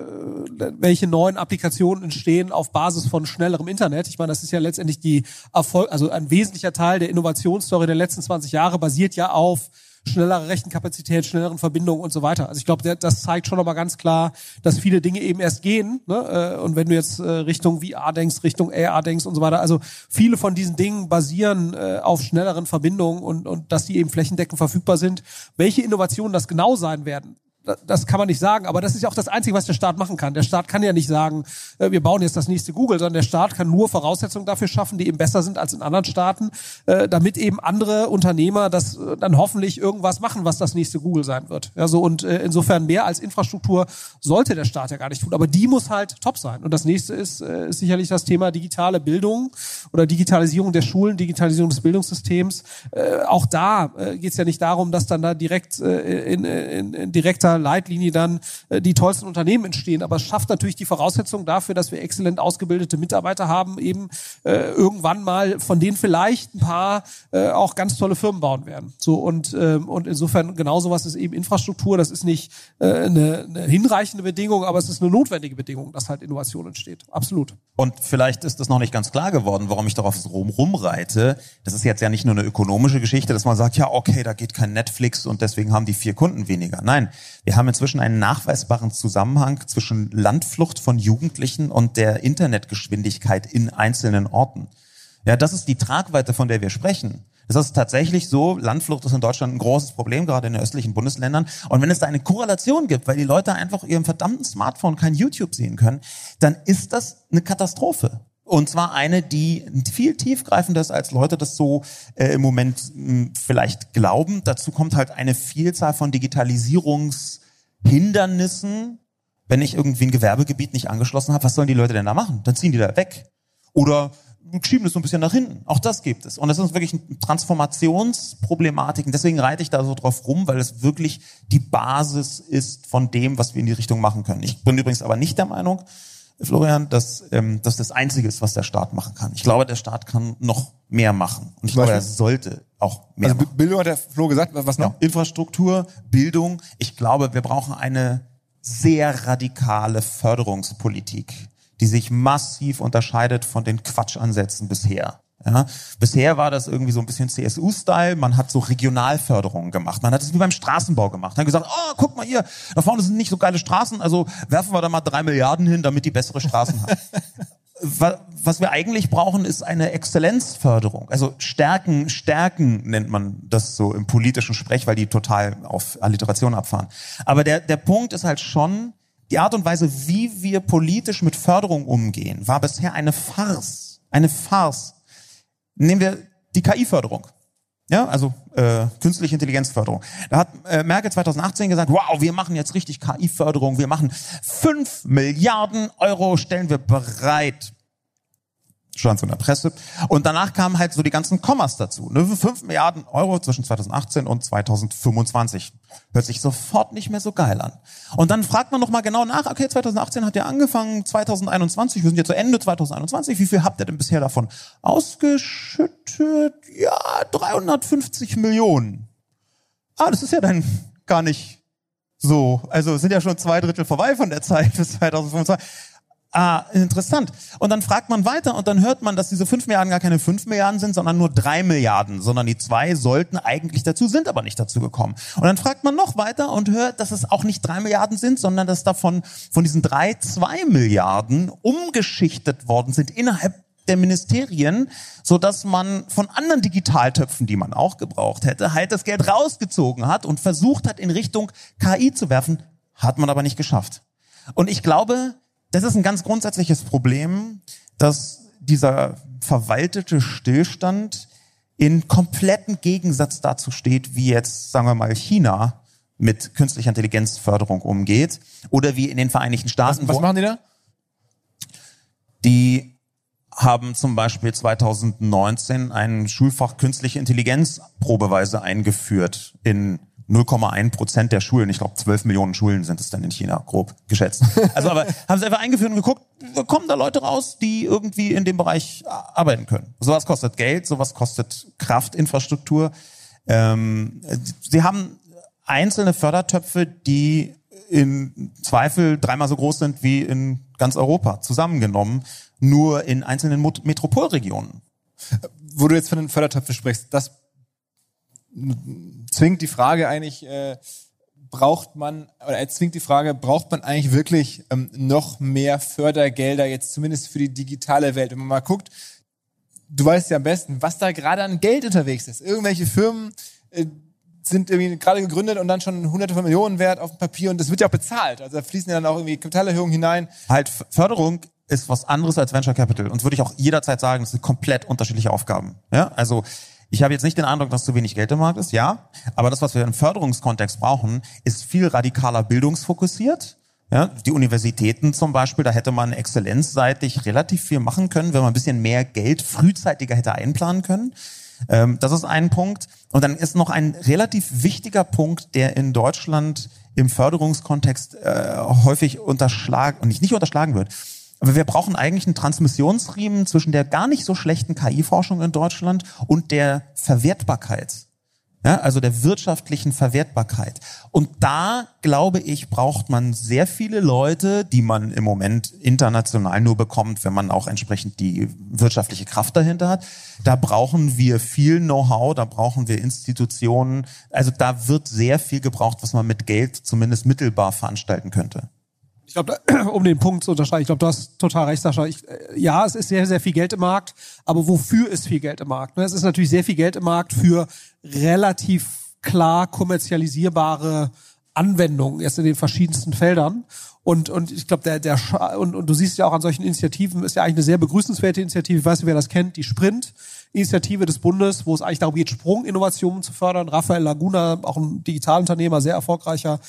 welche neuen Applikationen entstehen auf Basis von schnellerem Internet. Ich meine, das ist ja letztendlich die Erfolg, also ein wesentlicher Teil der Innovationsstory der letzten 20 Jahre basiert ja auf schnellere Rechenkapazität, schnelleren Verbindungen und so weiter. Also ich glaube, das zeigt schon nochmal ganz klar, dass viele Dinge eben erst gehen. Ne? Äh, und wenn du jetzt äh, Richtung VR denkst, Richtung AR denkst und so weiter, also viele von diesen Dingen basieren äh, auf schnelleren Verbindungen und, und dass die eben flächendeckend verfügbar sind. Welche Innovationen das genau sein werden, das kann man nicht sagen, aber das ist ja auch das Einzige, was der Staat machen kann. Der Staat kann ja nicht sagen, äh, wir bauen jetzt das nächste Google, sondern der Staat kann nur Voraussetzungen dafür schaffen, die eben besser sind als in anderen Staaten, äh, damit eben andere Unternehmer das äh, dann hoffentlich irgendwas machen, was das nächste Google sein wird. Ja, so und insofern mehr als Infrastruktur sollte der Staat ja gar nicht tun, aber die muss halt top sein. Und das nächste ist, ist sicherlich das Thema digitale Bildung oder Digitalisierung der Schulen, Digitalisierung des Bildungssystems. Auch da geht es ja nicht darum, dass dann da direkt in, in, in direkter Leitlinie dann äh, die tollsten Unternehmen entstehen. Aber es schafft natürlich die Voraussetzung dafür, dass wir exzellent ausgebildete Mitarbeiter haben, eben äh, irgendwann mal von denen vielleicht ein paar äh, auch ganz tolle Firmen bauen werden. So und ähm, und insofern genau sowas ist eben Infrastruktur. Das ist nicht äh, eine, eine hinreichende Bedingung, aber es ist eine notwendige Bedingung, dass halt Innovation entsteht. Absolut. Und vielleicht ist das noch nicht ganz klar geworden, warum ich darauf rum rumreite. Das ist jetzt ja nicht nur eine ökonomische Geschichte, dass man sagt, ja okay, da geht kein Netflix und deswegen haben die vier Kunden weniger. Nein, wir haben inzwischen einen nachweisbaren Zusammenhang zwischen Landflucht von Jugendlichen und der Internetgeschwindigkeit in einzelnen Orten. Ja, das ist die Tragweite, von der wir sprechen. Das ist tatsächlich so, Landflucht ist in Deutschland ein großes Problem, gerade in den östlichen Bundesländern. Und wenn es da eine Korrelation gibt, weil die Leute einfach ihrem verdammten Smartphone kein YouTube sehen können, dann ist das eine Katastrophe. Und zwar eine, die viel tiefgreifender ist, als Leute das so äh, im Moment mh, hm, vielleicht glauben. Dazu kommt halt eine Vielzahl von Digitalisierungshindernissen. Wenn ich irgendwie ein Gewerbegebiet nicht angeschlossen habe, was sollen die Leute denn da machen? Dann ziehen die da weg. Oder schieben es so ein bisschen nach hinten. Auch das gibt es. Und das ist wirklich eine Transformationsproblematik. Und deswegen reite ich da so drauf rum, weil es wirklich die Basis ist von dem, was wir in die Richtung machen können. Ich bin übrigens aber nicht der Meinung, Florian, dass ähm, das das Einzige ist, was der Staat machen kann. Ich glaube, der Staat kann noch mehr machen. Und ich glaube, er sollte auch mehr also machen. Bildung hat der Flo gesagt, was noch? Ja, Infrastruktur, Bildung. Ich glaube, wir brauchen eine sehr radikale Förderungspolitik, die sich massiv unterscheidet von den Quatschansätzen bisher. Ja, bisher war das irgendwie so ein bisschen CSU-Style. Man hat so Regionalförderungen gemacht. Man hat es wie beim Straßenbau gemacht. Man hat gesagt, oh, guck mal hier, da vorne sind nicht so geile Straßen, also werfen wir da mal drei Milliarden hin, damit die bessere Straßen haben. was wir eigentlich brauchen, ist eine Exzellenzförderung. Also Stärken, Stärken nennt man das so im politischen Sprech, weil die total auf Alliteration abfahren. Aber der, der Punkt ist halt schon, die Art und Weise, wie wir politisch mit Förderung umgehen, war bisher eine Farce. Eine Farce. Nehmen wir die KI-Förderung. Ja, also äh, künstliche Intelligenzförderung. Da hat äh, Merkel 2018 gesagt, wow, wir machen jetzt richtig KI-Förderung, wir machen fünf Milliarden Euro, stellen wir bereit stand so in der Presse. Und danach kamen halt so die ganzen Kommas dazu. Ne? 5 Milliarden Euro zwischen 2018 und 2025. Hört sich sofort nicht mehr so geil an. Und dann fragt man nochmal genau nach, okay, 2018 hat ja angefangen, 2021, wir sind jetzt zu Ende 2021, wie viel habt ihr denn bisher davon ausgeschüttet? Ja, 350 Millionen. Ah, das ist ja dann gar nicht so. Also sind ja schon zwei Drittel vorbei von der Zeit bis 2025 ah, interessant. Und dann fragt man weiter und dann hört man, dass diese fünf Milliarden gar keine fünf Milliarden sind, sondern nur drei Milliarden, sondern die zwei sollten eigentlich dazu, sind aber nicht dazu gekommen. Und dann fragt man noch weiter und hört, dass es auch nicht drei Milliarden sind, sondern dass davon, von diesen drei, zwei Milliarden umgeschichtet worden sind innerhalb der Ministerien, so dass man von anderen Digitaltöpfen, die man auch gebraucht hätte, halt das Geld rausgezogen hat und versucht hat, in Richtung KI zu werfen, hat man aber nicht geschafft. Und ich glaube, das ist ein ganz grundsätzliches Problem, dass dieser verwaltete Stillstand in kompletten Gegensatz dazu steht, wie jetzt, sagen wir mal, China mit künstlicher Intelligenzförderung umgeht oder wie in den Vereinigten Staaten. Was, was machen die da? Die haben zum Beispiel 2019 ein Schulfach künstliche Intelligenz probeweise eingeführt in 0,1 Prozent der Schulen, ich glaube 12 Millionen Schulen sind es dann in China, grob geschätzt. Also aber haben sie einfach eingeführt und geguckt, kommen da Leute raus, die irgendwie in dem Bereich arbeiten können. Sowas kostet Geld, sowas kostet Kraftinfrastruktur. Ähm, sie haben einzelne Fördertöpfe, die in Zweifel dreimal so groß sind wie in ganz Europa zusammengenommen, nur in einzelnen Metropolregionen. Wo du jetzt von den Fördertöpfen sprichst, das zwingt die Frage eigentlich, äh, braucht man, oder er zwingt die Frage, braucht man eigentlich wirklich ähm, noch mehr Fördergelder jetzt zumindest für die digitale Welt? Wenn man mal guckt, du weißt ja am besten, was da gerade an Geld unterwegs ist. Irgendwelche Firmen äh, sind irgendwie gerade gegründet und dann schon hunderte von Millionen wert auf dem Papier und das wird ja auch bezahlt. Also da fließen ja dann auch irgendwie Kapitalerhöhungen hinein. Halt, Förderung ist was anderes als Venture Capital. Und würde ich auch jederzeit sagen, das sind komplett unterschiedliche Aufgaben. Ja, also ich habe jetzt nicht den Eindruck, dass zu wenig Geld im Markt ist, ja. Aber das, was wir im Förderungskontext brauchen, ist viel radikaler bildungsfokussiert. Ja, die Universitäten zum Beispiel, da hätte man exzellenzseitig relativ viel machen können, wenn man ein bisschen mehr Geld frühzeitiger hätte einplanen können. Ähm, das ist ein Punkt. Und dann ist noch ein relativ wichtiger Punkt, der in Deutschland im Förderungskontext äh, häufig unterschlagen und nicht, nicht unterschlagen wird. Aber wir brauchen eigentlich einen Transmissionsriemen zwischen der gar nicht so schlechten KI-Forschung in Deutschland und der Verwertbarkeit. Ja, also der wirtschaftlichen Verwertbarkeit. Und da, glaube ich, braucht man sehr viele Leute, die man im Moment international nur bekommt, wenn man auch entsprechend die wirtschaftliche Kraft dahinter hat. Da brauchen wir viel Know-how, da brauchen wir Institutionen. Also da wird sehr viel gebraucht, was man mit Geld zumindest mittelbar veranstalten könnte. Ich glaube, um den Punkt zu unterstreichen, ich glaube, du hast total recht, Sascha. Ich, äh, ja, es ist sehr, sehr viel Geld im Markt, aber wofür ist viel Geld im Markt? Ne, es ist natürlich sehr viel Geld im Markt für relativ klar kommerzialisierbare Anwendungen, erst in den verschiedensten Feldern. Und, und ich glaube, der, der und, und du siehst ja auch an solchen Initiativen, ist ja eigentlich eine sehr begrüßenswerte Initiative. Ich weiß nicht, wer das kennt, die Sprint-Initiative des Bundes, wo es eigentlich darum geht, Sprunginnovationen zu fördern. Raphael Laguna, auch ein Digitalunternehmer, sehr erfolgreicher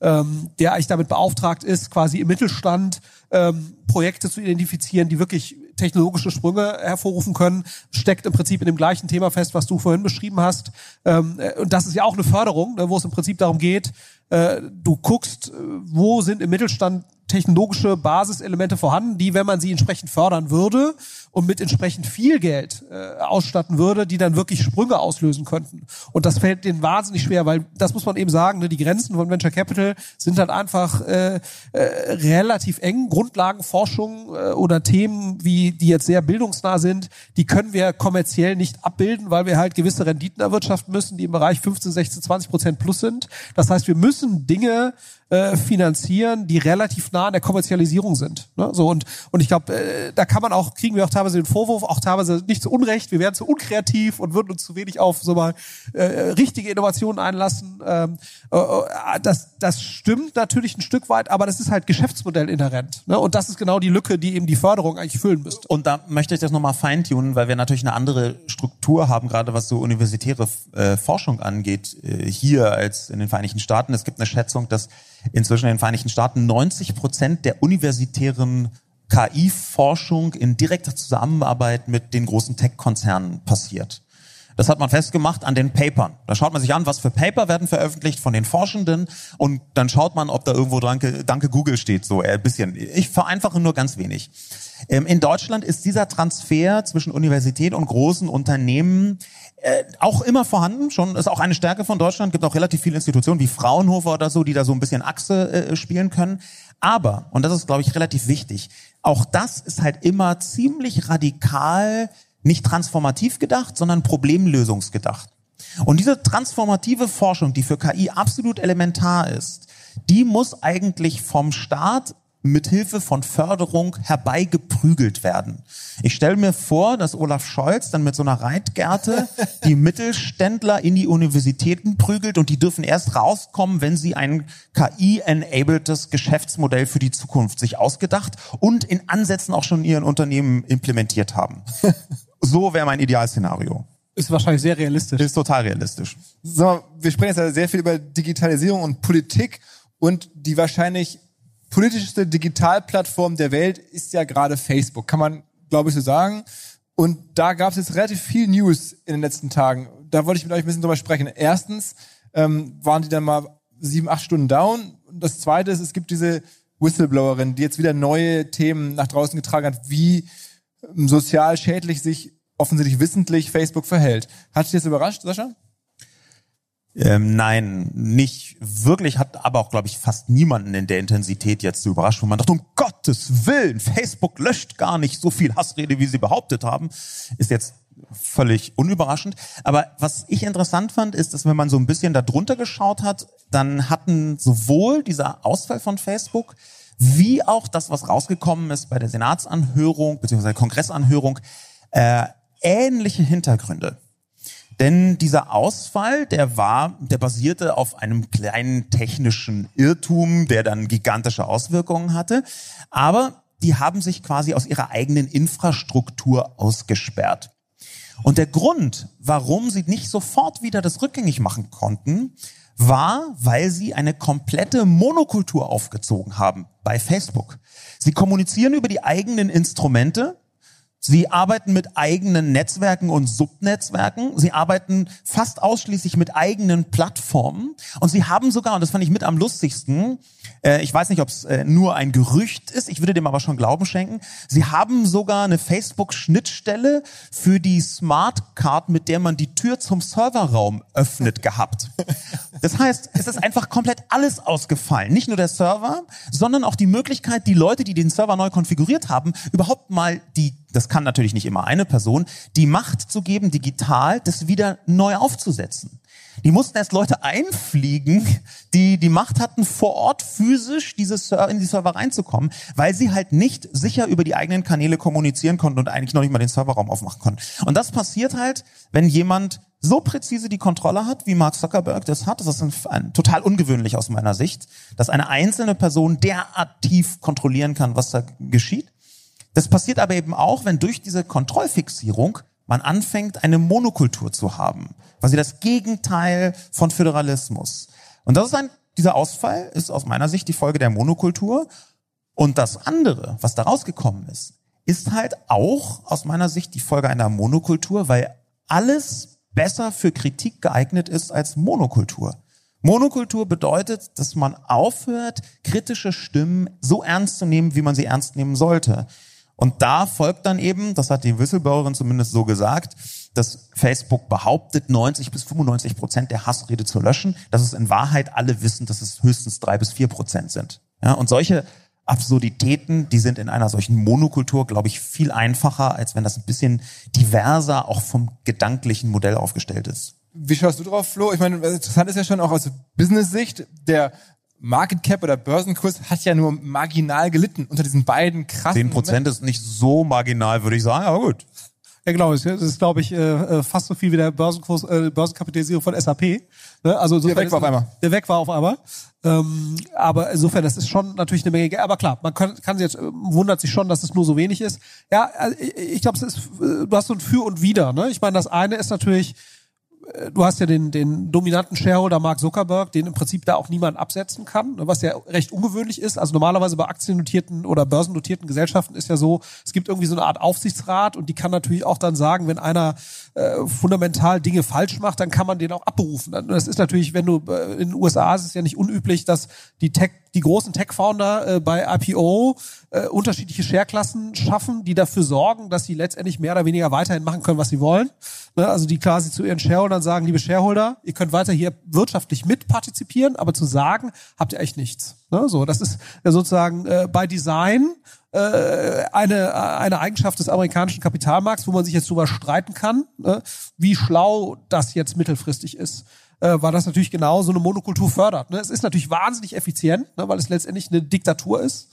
ähm, der eigentlich damit beauftragt ist, quasi im Mittelstand ähm, Projekte zu identifizieren, die wirklich technologische Sprünge hervorrufen können, steckt im Prinzip in dem gleichen Thema fest, was du vorhin beschrieben hast. Ähm, äh, und das ist ja auch eine Förderung, ne, wo es im Prinzip darum geht, äh, du guckst, äh, wo sind im Mittelstand technologische Basiselemente vorhanden, die, wenn man sie entsprechend fördern würde und mit entsprechend viel Geld äh, ausstatten würde, die dann wirklich Sprünge auslösen könnten. Und das fällt denen wahnsinnig schwer, weil das muss man eben sagen, ne, die Grenzen von Venture Capital sind halt einfach äh, äh, relativ eng. Grundlagenforschung äh, oder Themen, wie die jetzt sehr bildungsnah sind, die können wir kommerziell nicht abbilden, weil wir halt gewisse Renditen erwirtschaften müssen, die im Bereich 15, 16, 20 Prozent plus sind. Das heißt, wir müssen Dinge äh, finanzieren, die relativ nah an der Kommerzialisierung sind. Ne? So und und ich glaube, äh, da kann man auch kriegen wir auch teilweise den Vorwurf, auch teilweise nicht zu Unrecht, wir werden zu unkreativ und würden uns zu wenig auf so mal äh, richtige Innovationen einlassen. Ähm, äh, äh, das das stimmt natürlich ein Stück weit, aber das ist halt Geschäftsmodell inhärent. Ne? Und das ist genau die Lücke, die eben die Förderung eigentlich füllen müsste. Und da möchte ich das nochmal feintunen, weil wir natürlich eine andere Struktur haben, gerade was so universitäre äh, Forschung angeht, äh, hier als in den Vereinigten Staaten. Es gibt eine Schätzung, dass inzwischen in den Vereinigten Staaten 90 Prozent der universitären KI-Forschung in direkter Zusammenarbeit mit den großen Tech-Konzernen passiert. Das hat man festgemacht an den Papern. Da schaut man sich an, was für Paper werden veröffentlicht von den Forschenden und dann schaut man, ob da irgendwo Danke, Danke Google steht. So ein bisschen. Ich vereinfache nur ganz wenig. Ähm, in Deutschland ist dieser Transfer zwischen Universität und großen Unternehmen äh, auch immer vorhanden. Schon ist auch eine Stärke von Deutschland. Gibt auch relativ viele Institutionen wie Fraunhofer oder so, die da so ein bisschen Achse äh, spielen können. Aber und das ist, glaube ich, relativ wichtig. Auch das ist halt immer ziemlich radikal nicht transformativ gedacht, sondern problemlösungsgedacht. Und diese transformative Forschung, die für KI absolut elementar ist, die muss eigentlich vom Staat mithilfe von Förderung herbeigeprügelt werden. Ich stelle mir vor, dass Olaf Scholz dann mit so einer Reitgerte die Mittelständler in die Universitäten prügelt und die dürfen erst rauskommen, wenn sie ein KI-enabledes Geschäftsmodell für die Zukunft sich ausgedacht und in Ansätzen auch schon in ihren Unternehmen implementiert haben. So wäre mein Idealszenario. Ist wahrscheinlich sehr realistisch. Ist total realistisch. So, wir sprechen jetzt ja sehr viel über Digitalisierung und Politik und die wahrscheinlich politischste Digitalplattform der Welt ist ja gerade Facebook, kann man, glaube ich, so sagen. Und da gab es jetzt relativ viel News in den letzten Tagen. Da wollte ich mit euch ein bisschen drüber sprechen. Erstens ähm, waren die dann mal sieben, acht Stunden down. Und das Zweite ist, es gibt diese Whistleblowerin, die jetzt wieder neue Themen nach draußen getragen hat, wie ähm, sozial schädlich sich offensichtlich wissentlich Facebook verhält. Hat dich das überrascht, Sascha? Ähm, nein, nicht wirklich, hat aber auch, glaube ich, fast niemanden in der Intensität jetzt so überrascht, wo man dachte, um Gottes Willen, Facebook löscht gar nicht so viel Hassrede, wie sie behauptet haben, ist jetzt völlig unüberraschend. Aber was ich interessant fand, ist, dass wenn man so ein bisschen da drunter geschaut hat, dann hatten sowohl dieser Ausfall von Facebook, wie auch das, was rausgekommen ist bei der Senatsanhörung bzw. Kongressanhörung, äh, ähnliche Hintergründe. Denn dieser Ausfall, der war, der basierte auf einem kleinen technischen Irrtum, der dann gigantische Auswirkungen hatte. Aber die haben sich quasi aus ihrer eigenen Infrastruktur ausgesperrt. Und der Grund, warum sie nicht sofort wieder das rückgängig machen konnten, war, weil sie eine komplette Monokultur aufgezogen haben bei Facebook. Sie kommunizieren über die eigenen Instrumente, Sie arbeiten mit eigenen Netzwerken und Subnetzwerken. Sie arbeiten fast ausschließlich mit eigenen Plattformen. Und sie haben sogar, und das fand ich mit am lustigsten, äh, ich weiß nicht, ob es äh, nur ein Gerücht ist, ich würde dem aber schon Glauben schenken, sie haben sogar eine Facebook-Schnittstelle für die Smart Card, mit der man die Tür zum Serverraum öffnet, gehabt. Das heißt, es ist einfach komplett alles ausgefallen. Nicht nur der Server, sondern auch die Möglichkeit, die Leute, die den Server neu konfiguriert haben, überhaupt mal die das kann natürlich nicht immer eine Person, die Macht zu geben, digital, das wieder neu aufzusetzen. Die mussten erst Leute einfliegen, die die Macht hatten, vor Ort physisch diese Server, in die Server reinzukommen, weil sie halt nicht sicher über die eigenen Kanäle kommunizieren konnten und eigentlich noch nicht mal den Serverraum aufmachen konnten. Und das passiert halt, wenn jemand so präzise die Kontrolle hat, wie Mark Zuckerberg das hat. Das ist ein, ein, total ungewöhnlich aus meiner Sicht, dass eine einzelne Person derart tief kontrollieren kann, was da geschieht. Das passiert aber eben auch, wenn durch diese Kontrollfixierung man anfängt, eine Monokultur zu haben. Quasi das Gegenteil von Föderalismus. Und das ist ein, dieser Ausfall ist aus meiner Sicht die Folge der Monokultur. Und das andere, was da rausgekommen ist, ist halt auch aus meiner Sicht die Folge einer Monokultur, weil alles besser für Kritik geeignet ist als Monokultur. Monokultur bedeutet, dass man aufhört, kritische Stimmen so ernst zu nehmen, wie man sie ernst nehmen sollte. Und da folgt dann eben, das hat die Whistleblowerin zumindest so gesagt, dass Facebook behauptet, 90 bis 95 Prozent der Hassrede zu löschen, dass es in Wahrheit alle wissen, dass es höchstens drei bis vier Prozent sind. Ja, und solche Absurditäten, die sind in einer solchen Monokultur, glaube ich, viel einfacher, als wenn das ein bisschen diverser auch vom gedanklichen Modell aufgestellt ist. Wie schaust du drauf, Flo? Ich meine, interessant ist ja schon auch aus Business-Sicht, der Market Cap oder Börsenkurs hat ja nur marginal gelitten unter diesen beiden krassen. 10 Prozent ist nicht so marginal, würde ich sagen, aber gut. Ja, genau. Das ist, glaube ich, äh, fast so viel wie der Börsenkurs, äh, Börsenkapitalisierung von SAP. Ne? Also der weg war auf einmal. Der weg war auf einmal. Ähm, aber insofern, das ist schon natürlich eine Menge. Aber klar, man kann, kann sich jetzt äh, wundert sich schon, dass es nur so wenig ist. Ja, ich, ich glaube, es ist. äh, Du hast so ein Für und Wider. Ne? Ich meine, das eine ist natürlich äh, du hast ja den, den dominanten Shareholder Mark Zuckerberg, den im Prinzip da auch niemand absetzen kann, ne, was ja recht ungewöhnlich ist. Also normalerweise bei aktiennotierten oder börsennotierten Gesellschaften ist ja so, es gibt irgendwie so eine Art Aufsichtsrat und die kann natürlich auch dann sagen, wenn einer äh, fundamental Dinge falsch macht, dann kann man den auch abberufen. Das ist natürlich, wenn du äh, in den USA ist es ja nicht unüblich, dass die Tech, die großen Tech-Founder äh, bei IPO äh, unterschiedliche Shareklassen schaffen, die dafür sorgen, dass sie letztendlich mehr oder weniger weiterhin machen können, was sie wollen. Ne? Also die quasi zu ihren Shareholdern sagen, liebe Shareholder, ihr könnt weiter hier wirtschaftlich mitpartizipieren, aber zu sagen, habt ihr echt nichts. Ne? So, das ist ja sozusagen äh, bei Design äh, eine, eine Eigenschaft des amerikanischen Kapitalmarkts, wo man sich jetzt drüber streiten kann, ne? wie schlau das jetzt mittelfristig ist äh, weil das natürlich genau so eine Monokultur fördert. Ne? Es ist natürlich wahnsinnig effizient, ne? weil es letztendlich eine Diktatur ist,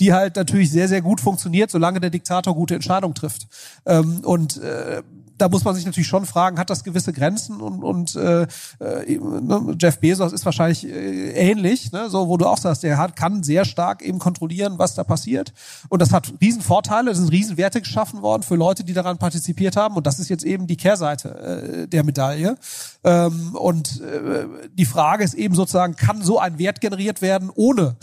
die halt natürlich sehr, sehr gut funktioniert, solange der Diktator gute Entscheidungen trifft. Ähm, und äh, da muss man sich natürlich schon fragen, hat das gewisse Grenzen und, und äh, äh, ne, Jeff Bezos ist wahrscheinlich äh, ähnlich, ne, so wo du auch sagst, der hat, kann sehr stark eben kontrollieren, was da passiert. Und das hat riesen Vorteile, es sind riesen Werte geschaffen worden für Leute, die daran partizipiert haben. Und das ist jetzt eben die Kehrseite äh, der Medaille. Ähm, und äh, die Frage ist eben sozusagen, kann so ein Wert generiert werden, ohne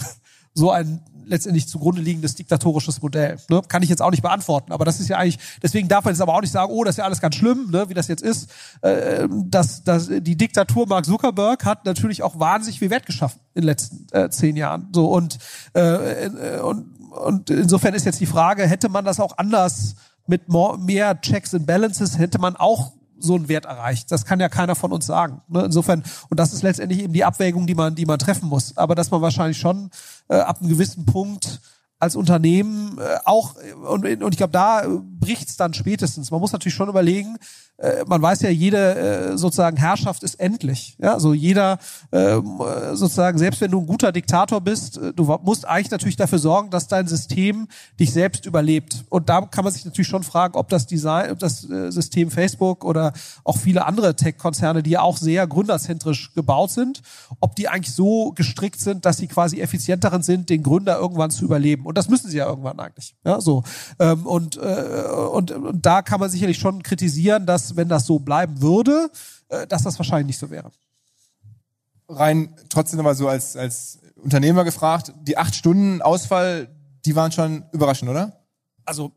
so ein letztendlich zugrunde liegendes diktatorisches Modell. Ne? Kann ich jetzt auch nicht beantworten, aber das ist ja eigentlich, deswegen darf man jetzt aber auch nicht sagen, oh, das ist ja alles ganz schlimm, ne, wie das jetzt ist. Äh, dass, dass die Diktatur Mark Zuckerberg hat natürlich auch wahnsinnig viel Wert geschaffen in den letzten äh, zehn Jahren. So und, äh, äh, und und insofern ist jetzt die Frage, hätte man das auch anders mit more, mehr Checks and Balances, hätte man auch so einen Wert erreicht. Das kann ja keiner von uns sagen. Ne? Insofern, und das ist letztendlich eben die Abwägung, die man, die man treffen muss. Aber dass man wahrscheinlich schon äh, ab einem gewissen Punkt als Unternehmen äh, auch, und, und ich glaube, da bricht's dann spätestens. Man muss natürlich schon überlegen, äh, man weiß ja, jede äh, sozusagen Herrschaft ist endlich. Ja, also jeder äh, sozusagen, selbst wenn du ein guter Diktator bist, äh, du musst eigentlich natürlich dafür sorgen, dass dein System dich selbst überlebt. Und da kann man sich natürlich schon fragen, ob das Design, ob das äh, System Facebook oder auch viele andere Tech-Konzerne, die ja auch sehr gründerzentrisch gebaut sind, ob die eigentlich so gestrickt sind, dass sie quasi effizienteren sind, den Gründer irgendwann zu überleben. Und das müssen sie ja irgendwann eigentlich. Ja, so. Ähm, und, äh, und, und da kann man sicherlich schon kritisieren, dass wenn das so bleiben würde, äh, dass das wahrscheinlich nicht so wäre. Rein trotzdem nochmal so als, als Unternehmer gefragt, die acht Stunden Ausfall, die waren schon überraschend, oder? Also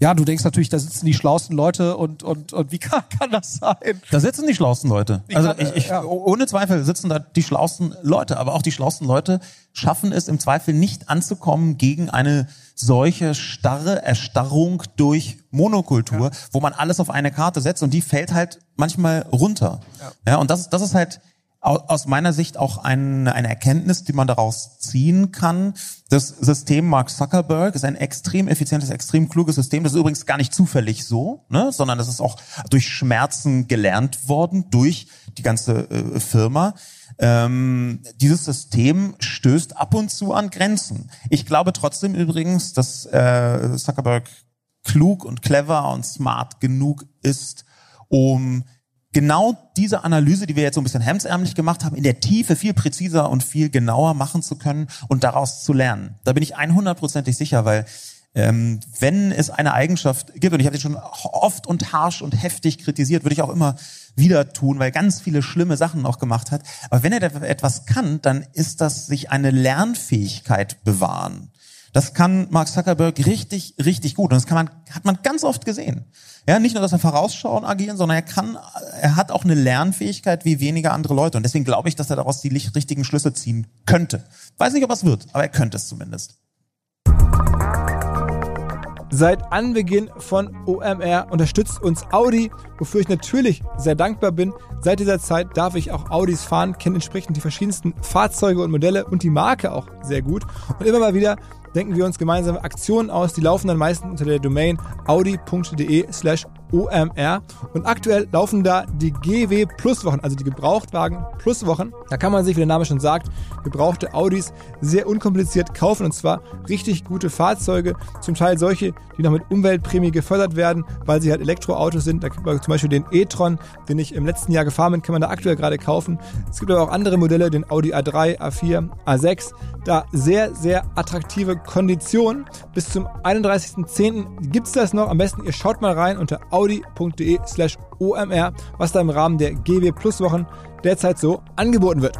ja, du denkst natürlich, da sitzen die schlauesten Leute und und und wie kann, kann das sein? Da sitzen die schlauesten Leute. Wie Also kann- ich, ich, ja. ohne Zweifel sitzen da die schlauesten Leute, aber auch die schlauesten Leute schaffen es im Zweifel nicht anzukommen gegen eine solche starre Erstarrung durch Monokultur, wo man alles auf eine Karte setzt und die fällt halt manchmal runter. Ja, und das, das ist halt aus meiner Sicht auch ein, eine Erkenntnis, die man daraus ziehen kann. Das System Mark Zuckerberg ist ein extrem effizientes, extrem kluges System. Das ist übrigens gar nicht zufällig so, ne? sondern das ist auch durch Schmerzen gelernt worden, durch die ganze äh, Firma. Ähm, dieses System stößt ab und zu an Grenzen. Ich glaube trotzdem übrigens, dass äh, Zuckerberg klug und clever und smart genug ist, um genau diese Analyse, die wir jetzt so ein bisschen hemdsärmlich gemacht haben, in der Tiefe viel präziser und viel genauer machen zu können und daraus zu lernen. Da bin ich 100%ig sicher, weil ähm, wenn es eine Eigenschaft gibt, und ich habe die schon oft und harsch und heftig kritisiert, würde ich auch immer wieder tun, weil ganz viele schlimme Sachen auch gemacht hat. Aber wenn er etwas kann, dann ist das sich eine Lernfähigkeit bewahren. Das kann Mark Zuckerberg richtig, richtig gut. Und das kann man, hat man ganz oft gesehen. Ja, nicht nur, dass er vorausschauen agieren, sondern er kann, er hat auch eine Lernfähigkeit wie weniger andere Leute. Und deswegen glaube ich, dass er daraus die richtigen Schlüsse ziehen könnte. Weiß nicht, ob er es wird, aber er könnte es zumindest. Seit Anbeginn von OMR unterstützt uns Audi, wofür ich natürlich sehr dankbar bin. Seit dieser Zeit darf ich auch Audis fahren, kenne entsprechend die verschiedensten Fahrzeuge und Modelle und die Marke auch sehr gut. Und immer mal wieder denken wir uns gemeinsame Aktionen aus, die laufen dann meistens unter der Domain audi.de slash OMR. Und aktuell laufen da die GW Plus Wochen, also die Gebrauchtwagen Plus Wochen. Da kann man sich, wie der Name schon sagt, gebrauchte Audis sehr unkompliziert kaufen und zwar richtig gute Fahrzeuge. Zum Teil solche, die noch mit Umweltprämie gefördert werden, weil sie halt Elektroautos sind. Da gibt man zum Beispiel den e-tron, den ich im letzten Jahr gefahren bin, kann man da aktuell gerade kaufen. Es gibt aber auch andere Modelle, den Audi A3, A4, A6. Da sehr, sehr attraktive Konditionen. Bis zum 31.10. gibt es das noch. Am besten ihr schaut mal rein unter audi.de slash omr, was da im Rahmen der GW Plus Wochen derzeit so angeboten wird.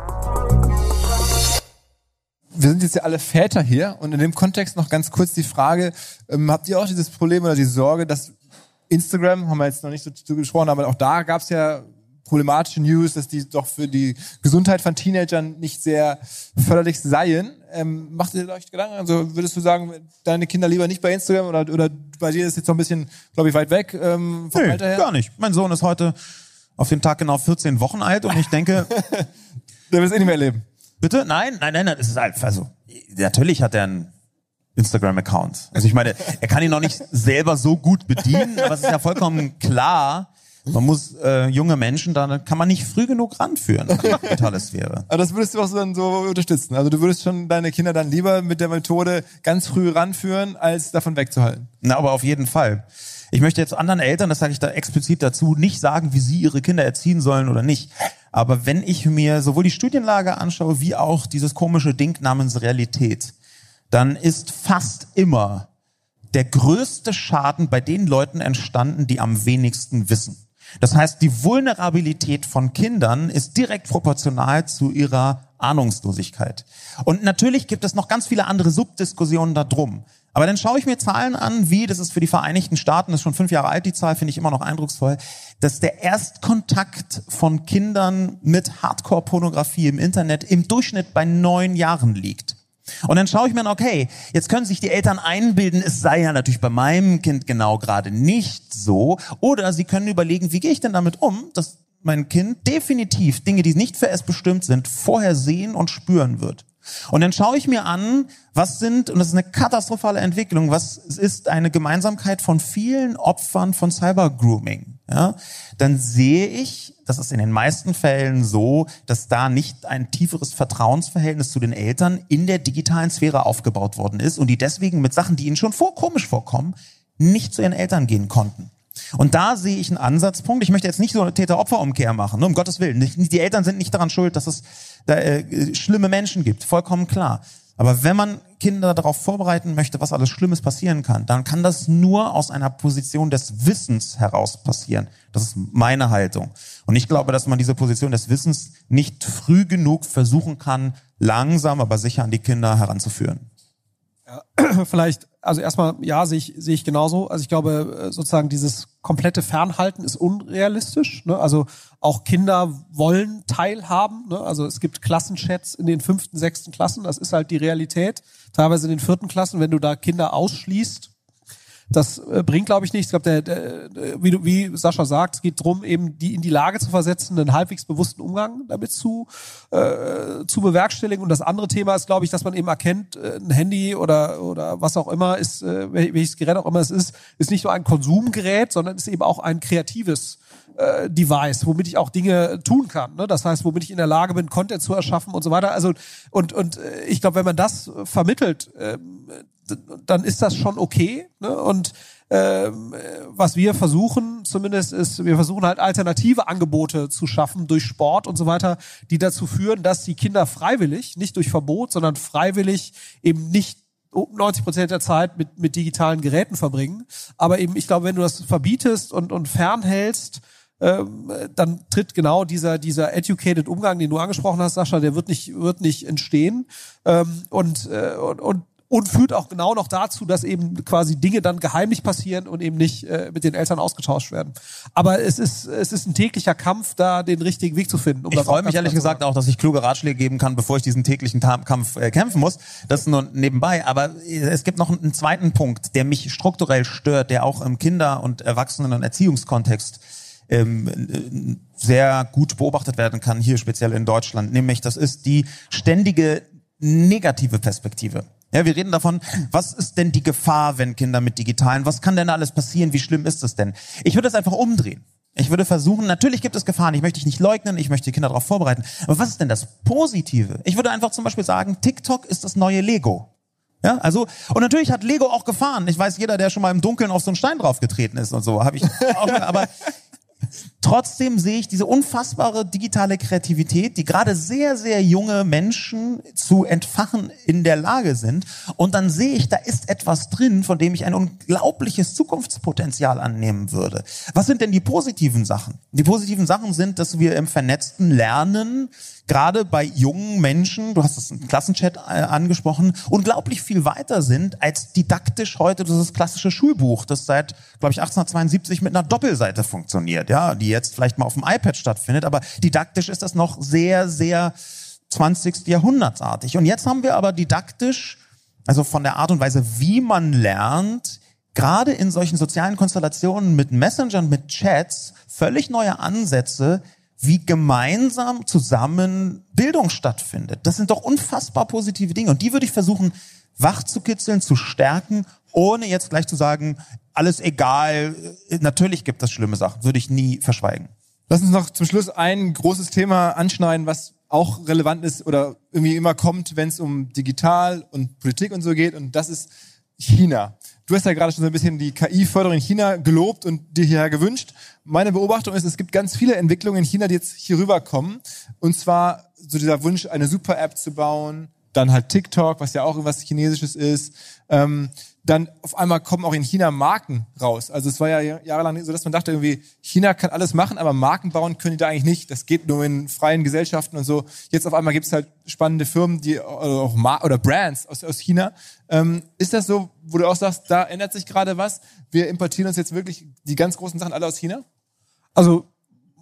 Wir sind jetzt ja alle Väter hier und in dem Kontext noch ganz kurz die Frage, ähm, habt ihr auch dieses Problem oder die Sorge, dass Instagram, haben wir jetzt noch nicht so zu gesprochen, aber auch da gab es ja problematische News, dass die doch für die Gesundheit von Teenagern nicht sehr förderlich seien. Ähm, macht ihr euch Gedanken? Also würdest du sagen, deine Kinder lieber nicht bei Instagram oder, oder bei dir ist jetzt noch ein bisschen, glaube ich, weit weg ähm, vom nee, Alter her? gar nicht. Mein Sohn ist heute auf den Tag genau 14 Wochen alt und ich denke... Der es eh nicht mehr erleben. Bitte? Nein, nein, nein, nein, es ist halt, also, natürlich hat er einen Instagram-Account. Also ich meine, er kann ihn noch nicht selber so gut bedienen, aber es ist ja vollkommen klar, man muss äh, junge Menschen, da kann man nicht früh genug ranführen in die digitale Sphäre. Aber das würdest du auch so dann so unterstützen. Also du würdest schon deine Kinder dann lieber mit der Methode ganz früh ranführen, als davon wegzuhalten. Na, aber auf jeden Fall. Ich möchte jetzt anderen Eltern, das sage ich da explizit dazu, nicht sagen, wie sie ihre Kinder erziehen sollen oder nicht. Aber wenn ich mir sowohl die Studienlage anschaue, wie auch dieses komische Ding namens Realität, dann ist fast immer der größte Schaden bei den Leuten entstanden, die am wenigsten wissen. Das heißt, die Vulnerabilität von Kindern ist direkt proportional zu ihrer Ahnungslosigkeit. Und natürlich gibt es noch ganz viele andere Subdiskussionen da drum. Aber dann schaue ich mir Zahlen an, wie, das ist für die Vereinigten Staaten, das ist schon fünf Jahre alt, die Zahl finde ich immer noch eindrucksvoll, dass der Erstkontakt von Kindern mit Hardcore-Pornografie im Internet im Durchschnitt bei neun Jahren liegt. Und dann schaue ich mir an, okay, jetzt können sich die Eltern einbilden, es sei ja natürlich bei meinem Kind genau gerade nicht so. Oder sie können überlegen, wie gehe ich denn damit um, dass mein Kind definitiv Dinge, die nicht für es bestimmt sind, vorher sehen und spüren wird. Und dann schaue ich mir an, was sind, und das ist eine katastrophale Entwicklung, was ist eine Gemeinsamkeit von vielen Opfern von Cybergrooming. Ja? Dann sehe ich, das ist in den meisten Fällen so, dass da nicht ein tieferes Vertrauensverhältnis zu den Eltern in der digitalen Sphäre aufgebaut worden ist und die deswegen mit Sachen, die ihnen schon vor komisch vorkommen, nicht zu ihren Eltern gehen konnten. Und da sehe ich einen Ansatzpunkt. Ich möchte jetzt nicht so eine Täter-Opfer-Umkehr machen, ne? um Gottes Willen. Die Eltern sind nicht daran schuld, dass es da, äh, schlimme Menschen gibt, vollkommen klar. Aber wenn man Kinder darauf vorbereiten möchte, was alles Schlimmes passieren kann, dann kann das nur aus einer Position des Wissens heraus passieren. Das ist meine Haltung. Und ich glaube, dass man diese Position des Wissens nicht früh genug versuchen kann, langsam, aber sicher an die Kinder heranzuführen. Ja, vielleicht, also erstmal, ja, sehe ich, sehe ich genauso. Also ich glaube, äh, sozusagen dieses komplette Fernhalten ist unrealistisch. Ne? Also auch Kinder wollen teilhaben. Ne? Also es gibt Klassenchats in den fünften, sechsten Klassen. Das ist halt die Realität. Teilweise in den vierten Klassen, wenn du da Kinder ausschließt, das äh, bringt, glaube ich, nichts. Ich glaube, der, der, wie, du, wie Sascha sagt, es geht drum, eben die in die Lage zu versetzen, einen halbwegs bewussten Umgang damit zu, äh, zu bewerkstelligen. Und das andere Thema ist, glaube ich, dass man eben erkennt, äh, ein Handy oder, oder was auch immer ist, äh, welches Gerät auch immer es ist, ist nicht nur ein Konsumgerät, sondern ist eben auch ein kreatives äh, Device, womit ich auch Dinge tun kann. Ne? Das heißt, womit ich in der Lage bin, Content zu erschaffen und so weiter. Also und und äh, ich glaube, wenn man das vermittelt, äh, dann ist das schon okay. Ne? Und ähm, was wir versuchen zumindest ist, wir versuchen halt alternative Angebote zu schaffen durch Sport und so weiter, die dazu führen, dass die Kinder freiwillig, nicht durch Verbot, sondern freiwillig eben nicht 90 Prozent der Zeit mit, mit digitalen Geräten verbringen. Aber eben, ich glaube, wenn du das verbietest und, und fernhältst, ähm, dann tritt genau dieser dieser educated Umgang, den du angesprochen hast, Sascha, der wird nicht wird nicht entstehen ähm, äh, und und und führt auch genau noch dazu, dass eben quasi Dinge dann geheimlich passieren und eben nicht äh, mit den Eltern ausgetauscht werden. Aber es ist es ist ein täglicher Kampf, da den richtigen Weg zu finden. Um ich freue mich ehrlich gesagt auch, dass ich kluge Ratschläge geben kann, bevor ich diesen täglichen Kampf äh, kämpfen muss. Das ist nur nebenbei. Aber es gibt noch einen zweiten Punkt, der mich strukturell stört, der auch im Kinder- und Erwachsenen- und Erziehungskontext ähm, sehr gut beobachtet werden kann, hier speziell in Deutschland. Nämlich, das ist die ständige negative Perspektive. Ja, wir reden davon, was ist denn die Gefahr, wenn Kinder mit digitalen, was kann denn alles passieren, wie schlimm ist es denn? Ich würde es einfach umdrehen. Ich würde versuchen, natürlich gibt es Gefahren, ich möchte dich nicht leugnen, ich möchte die Kinder darauf vorbereiten. Aber was ist denn das Positive? Ich würde einfach zum Beispiel sagen, TikTok ist das neue Lego. Ja, also, und natürlich hat Lego auch Gefahren. Ich weiß, jeder, der schon mal im Dunkeln auf so einen Stein draufgetreten ist und so, habe ich auch, aber Trotzdem sehe ich diese unfassbare digitale Kreativität, die gerade sehr, sehr junge Menschen zu entfachen in der Lage sind. Und dann sehe ich, da ist etwas drin, von dem ich ein unglaubliches Zukunftspotenzial annehmen würde. Was sind denn die positiven Sachen? Die positiven Sachen sind, dass wir im Vernetzten lernen, gerade bei jungen Menschen, du hast das im Klassenchat äh, angesprochen, unglaublich viel weiter sind als didaktisch heute das klassische Schulbuch, das seit, glaube ich, 1872 mit einer Doppelseite funktioniert, ja, die jetzt vielleicht mal auf dem iPad stattfindet, aber didaktisch ist das noch sehr, sehr 20. Jahrhundertsartig. Und jetzt haben wir aber didaktisch, also von der Art und Weise, wie man lernt, gerade in solchen sozialen Konstellationen mit Messengern, mit Chats, völlig neue Ansätze, wie gemeinsam zusammen Bildung stattfindet. Das sind doch unfassbar positive Dinge. Und die würde ich versuchen, wach zu kitzeln, zu stärken, ohne jetzt gleich zu sagen, alles egal, natürlich gibt es schlimme Sachen, würde ich nie verschweigen. Lass uns noch zum Schluss ein großes Thema anschneiden, was auch relevant ist oder irgendwie immer kommt, wenn es um Digital und Politik und so geht. Und das ist China. Du hast ja gerade schon so ein bisschen die KI-Förderung in China gelobt und dir hierher gewünscht. Meine Beobachtung ist, es gibt ganz viele Entwicklungen in China, die jetzt hier rüberkommen. Und zwar so dieser Wunsch, eine Super-App zu bauen, dann halt TikTok, was ja auch irgendwas Chinesisches ist. Ähm, dann auf einmal kommen auch in China Marken raus. Also es war ja jahrelang so, dass man dachte irgendwie, China kann alles machen, aber Marken bauen können die da eigentlich nicht. Das geht nur in freien Gesellschaften und so. Jetzt auf einmal gibt es halt spannende Firmen, die oder auch Mar oder Brands aus, aus China. Ähm, ist das so, wo du auch sagst, da ändert sich gerade was? Wir importieren uns jetzt wirklich die ganz großen Sachen alle aus China? Also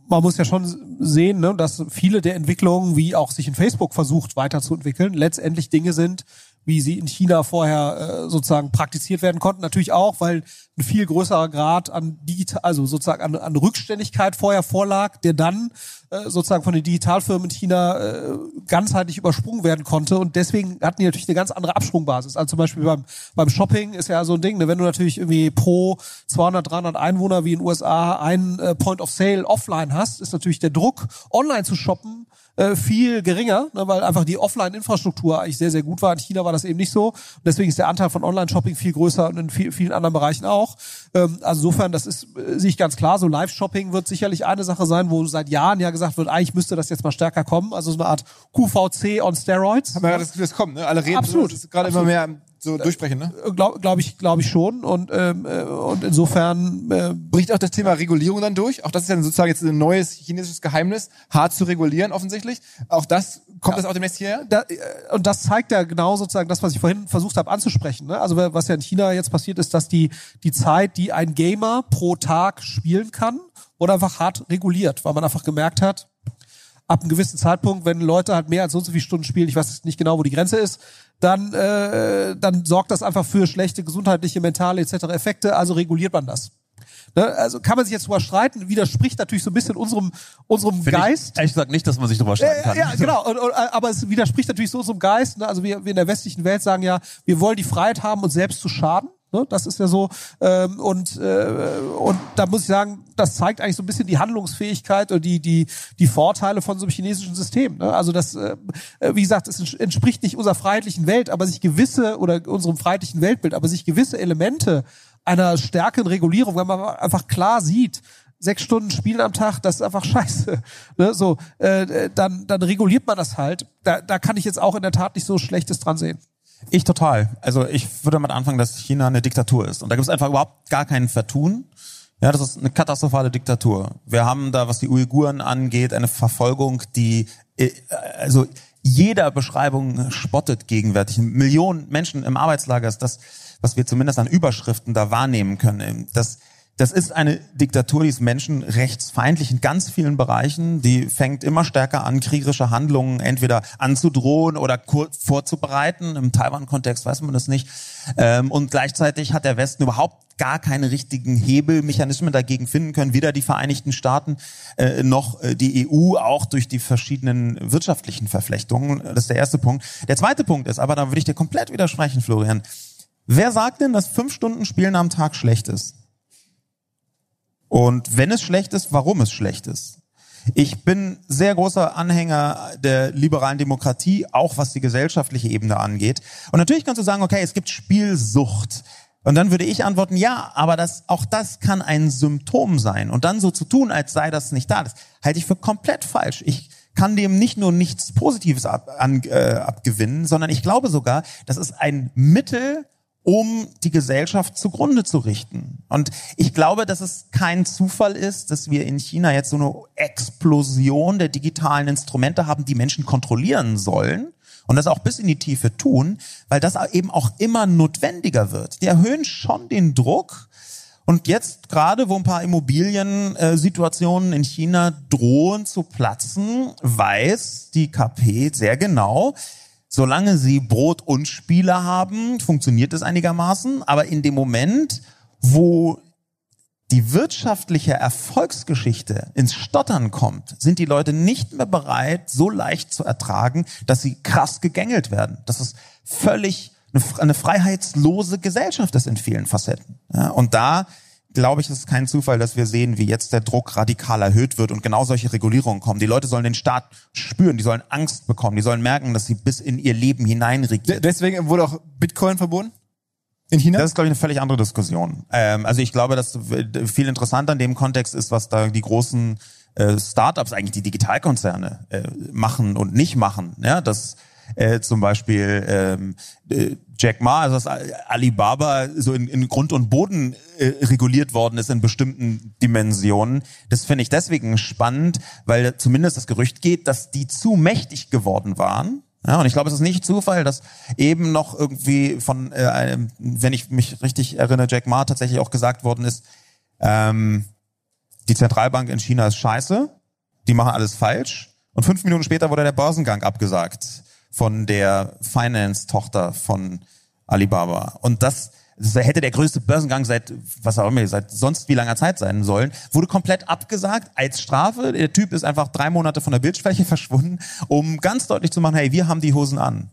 man muss ja schon sehen, ne, dass viele der Entwicklungen, wie auch sich in Facebook versucht weiterzuentwickeln, letztendlich Dinge sind, wie sie in China vorher äh, sozusagen praktiziert werden konnten. Natürlich auch, weil ein viel größerer Grad an digital, also sozusagen an, an Rückständigkeit vorher vorlag, der dann äh, sozusagen von den Digitalfirmen in China äh, ganzheitlich übersprungen werden konnte. Und deswegen hatten die natürlich eine ganz andere Absprungbasis. Also zum Beispiel beim, beim Shopping ist ja so ein Ding, ne? wenn du natürlich irgendwie pro 200, 300 Einwohner wie in den USA ein äh, Point of Sale offline hast, ist natürlich der Druck, online zu shoppen, äh, viel geringer, ne, weil einfach die Offline-Infrastruktur eigentlich sehr, sehr gut war. In China war das eben nicht so. Und deswegen ist der Anteil von Online-Shopping viel größer und in viel, vielen anderen Bereichen auch. Ähm, also insofern, das ist, äh, sehe ich ganz klar, so Live-Shopping wird sicherlich eine Sache sein, wo seit Jahren ja gesagt wird, eigentlich müsste das jetzt mal stärker kommen. Also so eine Art QVC on Steroids. Haben wir ja das Gefühl, das kommt, ne? Alle reden. Absolut. Das ist gerade immer mehr so durchsprechen, ne? Glaube glaub ich, glaube ich schon. Und, ähm, äh, und insofern äh, bricht auch das Thema Regulierung dann durch. Auch das ist ja sozusagen jetzt ein neues chinesisches Geheimnis, hart zu regulieren offensichtlich. Auch das kommt ja. das auch demnächst hierher? Da, äh, und das zeigt ja genau sozusagen das, was ich vorhin versucht habe anzusprechen. Ne? Also was ja in China jetzt passiert ist, dass die die Zeit, die ein Gamer pro Tag spielen kann, wurde einfach hart reguliert, weil man einfach gemerkt hat, ab einem gewissen Zeitpunkt, wenn Leute halt mehr als so und so viele Stunden spielen, ich weiß nicht genau, wo die Grenze ist, dann, äh, dann sorgt das einfach für schlechte gesundheitliche, mentale etc. Effekte, also reguliert man das. Ne? Also kann man sich jetzt drüber streiten, widerspricht natürlich so ein bisschen unserem, unserem Find Geist. Ich, ehrlich gesagt nicht, dass man sich drüber streiten kann. Ja, ja genau. Und, und, aber es widerspricht natürlich so unserem Geist. Ne? Also wir, wir in der westlichen Welt sagen ja, wir wollen die Freiheit haben, uns selbst zu schaden. Ne? Das ist ja so. Ähm, und, äh, und da muss ich sagen, das zeigt eigentlich so ein bisschen die Handlungsfähigkeit oder die, die, die Vorteile von so einem chinesischen System. Ne? Also das, äh, wie gesagt, es entspricht nicht unserer freiheitlichen Welt, aber sich gewisse oder unserem freiheitlichen Weltbild, aber sich gewisse Elemente einer stärkeren Regulierung, wenn man einfach klar sieht, sechs Stunden Spielen am Tag, das ist einfach scheiße. Ne? So, äh, dann, dann reguliert man das halt. Da, da kann ich jetzt auch in der Tat nicht so Schlechtes dran sehen. Ich total. Also ich würde damit anfangen, dass China eine Diktatur ist. Und da gibt es einfach überhaupt gar keinen Vertun. Ja, das ist eine katastrophale Diktatur. Wir haben da, was die Uiguren angeht, eine Verfolgung, die äh, also jeder Beschreibung spottet gegenwärtig. Millionen Menschen im Arbeitslager ist das, was wir zumindest an Überschriften da wahrnehmen können. Das das ist eine Diktatur, die ist menschenrechtsfeindlich in ganz vielen Bereichen. Die fängt immer stärker an, kriegerische Handlungen entweder anzudrohen oder vorzubereiten. Im Taiwan-Kontext weiß man das nicht. Ähm, und gleichzeitig hat der Westen überhaupt gar keine richtigen Hebelmechanismen dagegen finden können, weder die Vereinigten Staaten äh, noch äh, die EU, auch durch die verschiedenen wirtschaftlichen Verflechtungen. Das ist der erste Punkt. Der zweite Punkt ist, aber da würde ich dir komplett widersprechen, Florian. Wer sagt denn, dass fünf Stunden Spielen am Tag schlecht ist? Und wenn es schlecht ist, warum es schlecht ist. Ich bin sehr großer Anhänger der liberalen Demokratie, auch was die gesellschaftliche Ebene angeht. Und natürlich kannst du sagen, okay, es gibt Spielsucht. Und dann würde ich antworten, ja, aber das, auch das kann ein Symptom sein. Und dann so zu tun, als sei das nicht da, das halte ich für komplett falsch. Ich kann dem nicht nur nichts Positives ab, an, äh, abgewinnen, sondern ich glaube sogar, das ist ein Mittel, um die Gesellschaft zugrunde zu richten. Und ich glaube, dass es kein Zufall ist, dass wir in China jetzt so eine Explosion der digitalen Instrumente haben, die Menschen kontrollieren sollen und das auch bis in die Tiefe tun, weil das eben auch immer notwendiger wird. Die erhöhen schon den Druck. Und jetzt gerade, wo ein paar Immobiliensituationen in China drohen zu platzen, weiß die KP sehr genau, Solange sie Brot und Spiele haben, funktioniert es einigermaßen. Aber in dem Moment, wo die wirtschaftliche Erfolgsgeschichte ins Stottern kommt, sind die Leute nicht mehr bereit, so leicht zu ertragen, dass sie krass gegängelt werden. Das ist völlig eine, freiheitslose Gesellschaft ist in vielen Facetten. Ja, und da glaube ich, es ist kein Zufall, dass wir sehen, wie jetzt der Druck radikal erhöht wird und genau solche Regulierungen kommen. Die Leute sollen den Staat spüren, die sollen Angst bekommen, die sollen merken, dass sie bis in ihr Leben hineinregieren. Deswegen wurde auch Bitcoin verboten? In China? Das ist, glaube ich, eine völlig andere Diskussion. Ähm, also ich glaube, dass viel interessanter in dem Kontext ist, was da die großen äh, Startups, eigentlich die Digitalkonzerne äh, machen und nicht machen. Ja, das äh, zum Beispiel ähm, äh, Jack Ma, also dass Alibaba so in, in Grund und Boden äh, reguliert worden ist in bestimmten Dimensionen. Das finde ich deswegen spannend, weil zumindest das Gerücht geht, dass die zu mächtig geworden waren. Ja, und ich glaube, es ist nicht Zufall, dass eben noch irgendwie von, äh, wenn ich mich richtig erinnere, Jack Ma tatsächlich auch gesagt worden ist, ähm, die Zentralbank in China ist scheiße, die machen alles falsch. Und fünf Minuten später wurde der Börsengang abgesagt von der Finance-Tochter von Alibaba. Und das, das hätte der größte Börsengang seit, was auch immer, seit sonst wie langer Zeit sein sollen, wurde komplett abgesagt als Strafe. Der Typ ist einfach drei Monate von der Bildfläche verschwunden, um ganz deutlich zu machen, hey, wir haben die Hosen an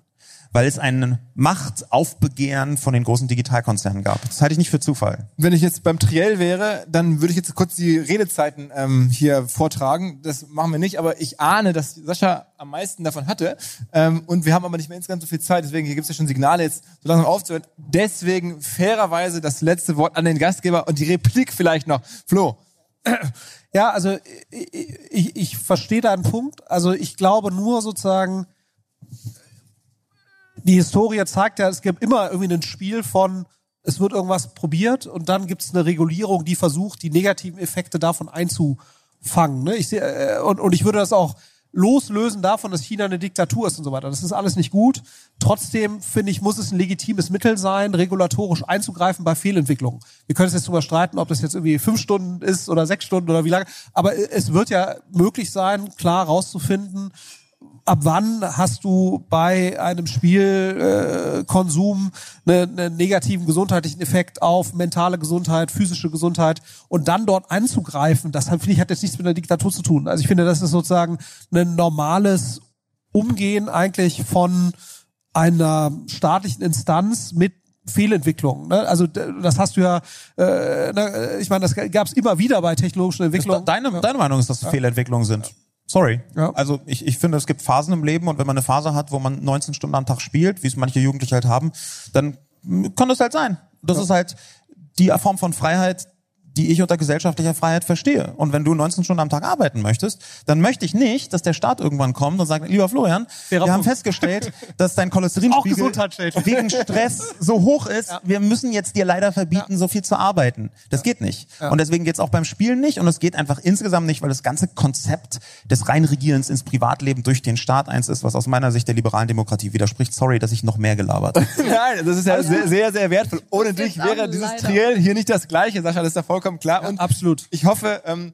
weil es ein Machtaufbegehren von den großen Digitalkonzernen gab. Das halte ich nicht für Zufall. Wenn ich jetzt beim Triell wäre, dann würde ich jetzt kurz die Redezeiten ähm, hier vortragen. Das machen wir nicht, aber ich ahne, dass Sascha am meisten davon hatte. Ähm, und wir haben aber nicht mehr insgesamt so viel Zeit, deswegen hier gibt es ja schon Signale, jetzt so langsam aufzuhören. Deswegen fairerweise das letzte Wort an den Gastgeber und die Replik vielleicht noch. Flo. Ja, also ich, ich, ich verstehe deinen Punkt. Also ich glaube nur sozusagen, die Historie zeigt ja, es gibt immer irgendwie ein Spiel von, es wird irgendwas probiert und dann gibt es eine Regulierung, die versucht, die negativen Effekte davon einzufangen. Ne? Ich seh, äh, und, und ich würde das auch loslösen davon, dass China eine Diktatur ist und so weiter. Das ist alles nicht gut. Trotzdem, finde ich, muss es ein legitimes Mittel sein, regulatorisch einzugreifen bei Fehlentwicklungen. Wir können es jetzt drüber streiten, ob das jetzt irgendwie fünf Stunden ist oder sechs Stunden oder wie lange. Aber es wird ja möglich sein, klar rauszufinden, ab wann hast du bei einem Spielkonsum äh, einen ne negativen gesundheitlichen Effekt auf mentale Gesundheit, physische Gesundheit und dann dort anzugreifen, das finde ich hat jetzt nichts mit der Diktatur zu tun. Also ich finde, das ist sozusagen ein normales Umgehen eigentlich von einer staatlichen Instanz mit Fehlentwicklungen. Ne? Also das hast du ja, äh, ne, ich meine, das gab es immer wieder bei technologischen Entwicklungen. Deine, deine Meinung ist, dass es ja. Fehlentwicklungen sind? Sorry. Ja. Also ich, ich finde, es gibt Phasen im Leben und wenn man eine Phase hat, wo man 19 Stunden am Tag spielt, wie es manche Jugendliche halt haben, dann kann das halt sein. Das ja. ist halt die Form von Freiheit, die ich unter gesellschaftlicher Freiheit verstehe. Und wenn du 19 Stunden am Tag arbeiten möchtest, dann möchte ich nicht, dass der Staat irgendwann kommt und sagt, lieber Florian, wir haben festgestellt, dass dein Cholesterinspiegel wegen Stress so hoch ist, ja. wir müssen jetzt dir leider verbieten, ja. so viel zu arbeiten. Das ja. geht nicht. Und deswegen geht's auch beim Spielen nicht und es geht einfach insgesamt nicht, weil das ganze Konzept des Reinregierens ins Privatleben durch den Staat eins ist, was aus meiner Sicht der liberalen Demokratie widerspricht. Sorry, dass ich noch mehr gelabert habe. Nein, das ist ja sehr, sehr, sehr wertvoll. Ohne dich wäre dieses Triell hier nicht das Gleiche. Sascha, das ist der vollkommen vollkommen klar. Ja, und absolut. ich hoffe, ähm,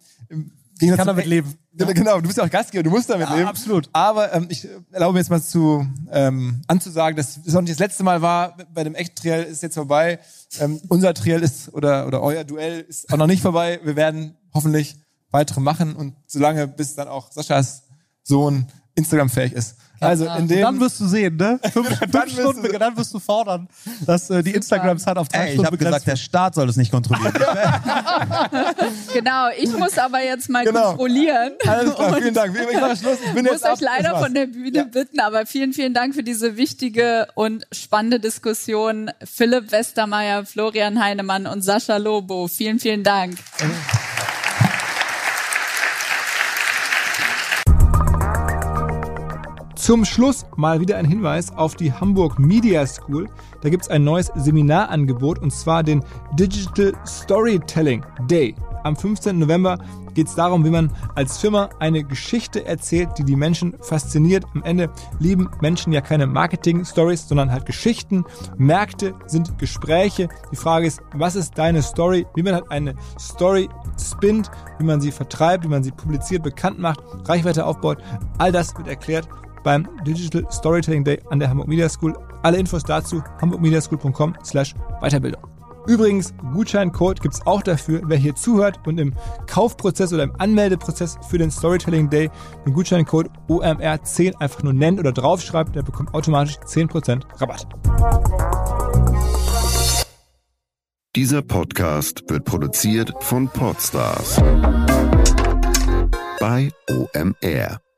ich kann damit leben. Ja. Genau, du bist ja auch Gastgeber, du musst damit Ja, leben. absolut. Aber ähm, ich erlaube mir jetzt mal zu ähm, anzusagen, dass es auch nicht das letzte Mal war. Bei dem Echt-Triell ist jetzt vorbei. Ähm, unser Triell ist oder oder euer Duell ist auch noch nicht vorbei. Wir werden hoffentlich weitere machen und solange bis dann auch Saschas Sohn Instagram fähig ist. Also in dem dann wirst du sehen, ne? Fünf, fünf Stunden, du- dann wirst du fordern, dass äh, die Instagram-Zeit auf drei Ey, ich Stunden habe begrenzt gesagt, der Staat soll es nicht kontrollieren. Genau, ich muss aber jetzt mal Genau. kontrollieren. alles klar, vielen Dank. Ich mache Schluss. Ich bin muss jetzt ab. euch leider Das war's. von der Bühne bitten, aber vielen, vielen Dank für diese wichtige und spannende Diskussion. Philipp Westermeier, Florian Heinemann und Sascha Lobo. Vielen, vielen Dank. Zum Schluss mal wieder ein Hinweis auf die Hamburg Media School. Da gibt es ein neues Seminarangebot und zwar den Digital Storytelling Day. Am 15. November geht es darum, wie man als Firma eine Geschichte erzählt, die die Menschen fasziniert. Am Ende lieben Menschen ja keine Marketing-Stories, sondern halt Geschichten. Märkte sind Gespräche. Die Frage ist, was ist deine Story? Wie man halt eine Story spinnt, wie man sie vertreibt, wie man sie publiziert, bekannt macht, Reichweite aufbaut. All das wird erklärt beim Digital Storytelling Day an der Hamburg Media School. Alle Infos dazu hamburgmediaschool.com slash Weiterbildung. Übrigens, Gutscheincode gibt's auch dafür, wer hier zuhört und im Kaufprozess oder im Anmeldeprozess für den Storytelling Day den Gutscheincode OMR10 einfach nur nennt oder draufschreibt, der bekommt automatisch 10% Rabatt. Dieser Podcast wird produziert von Podstars bei OMR.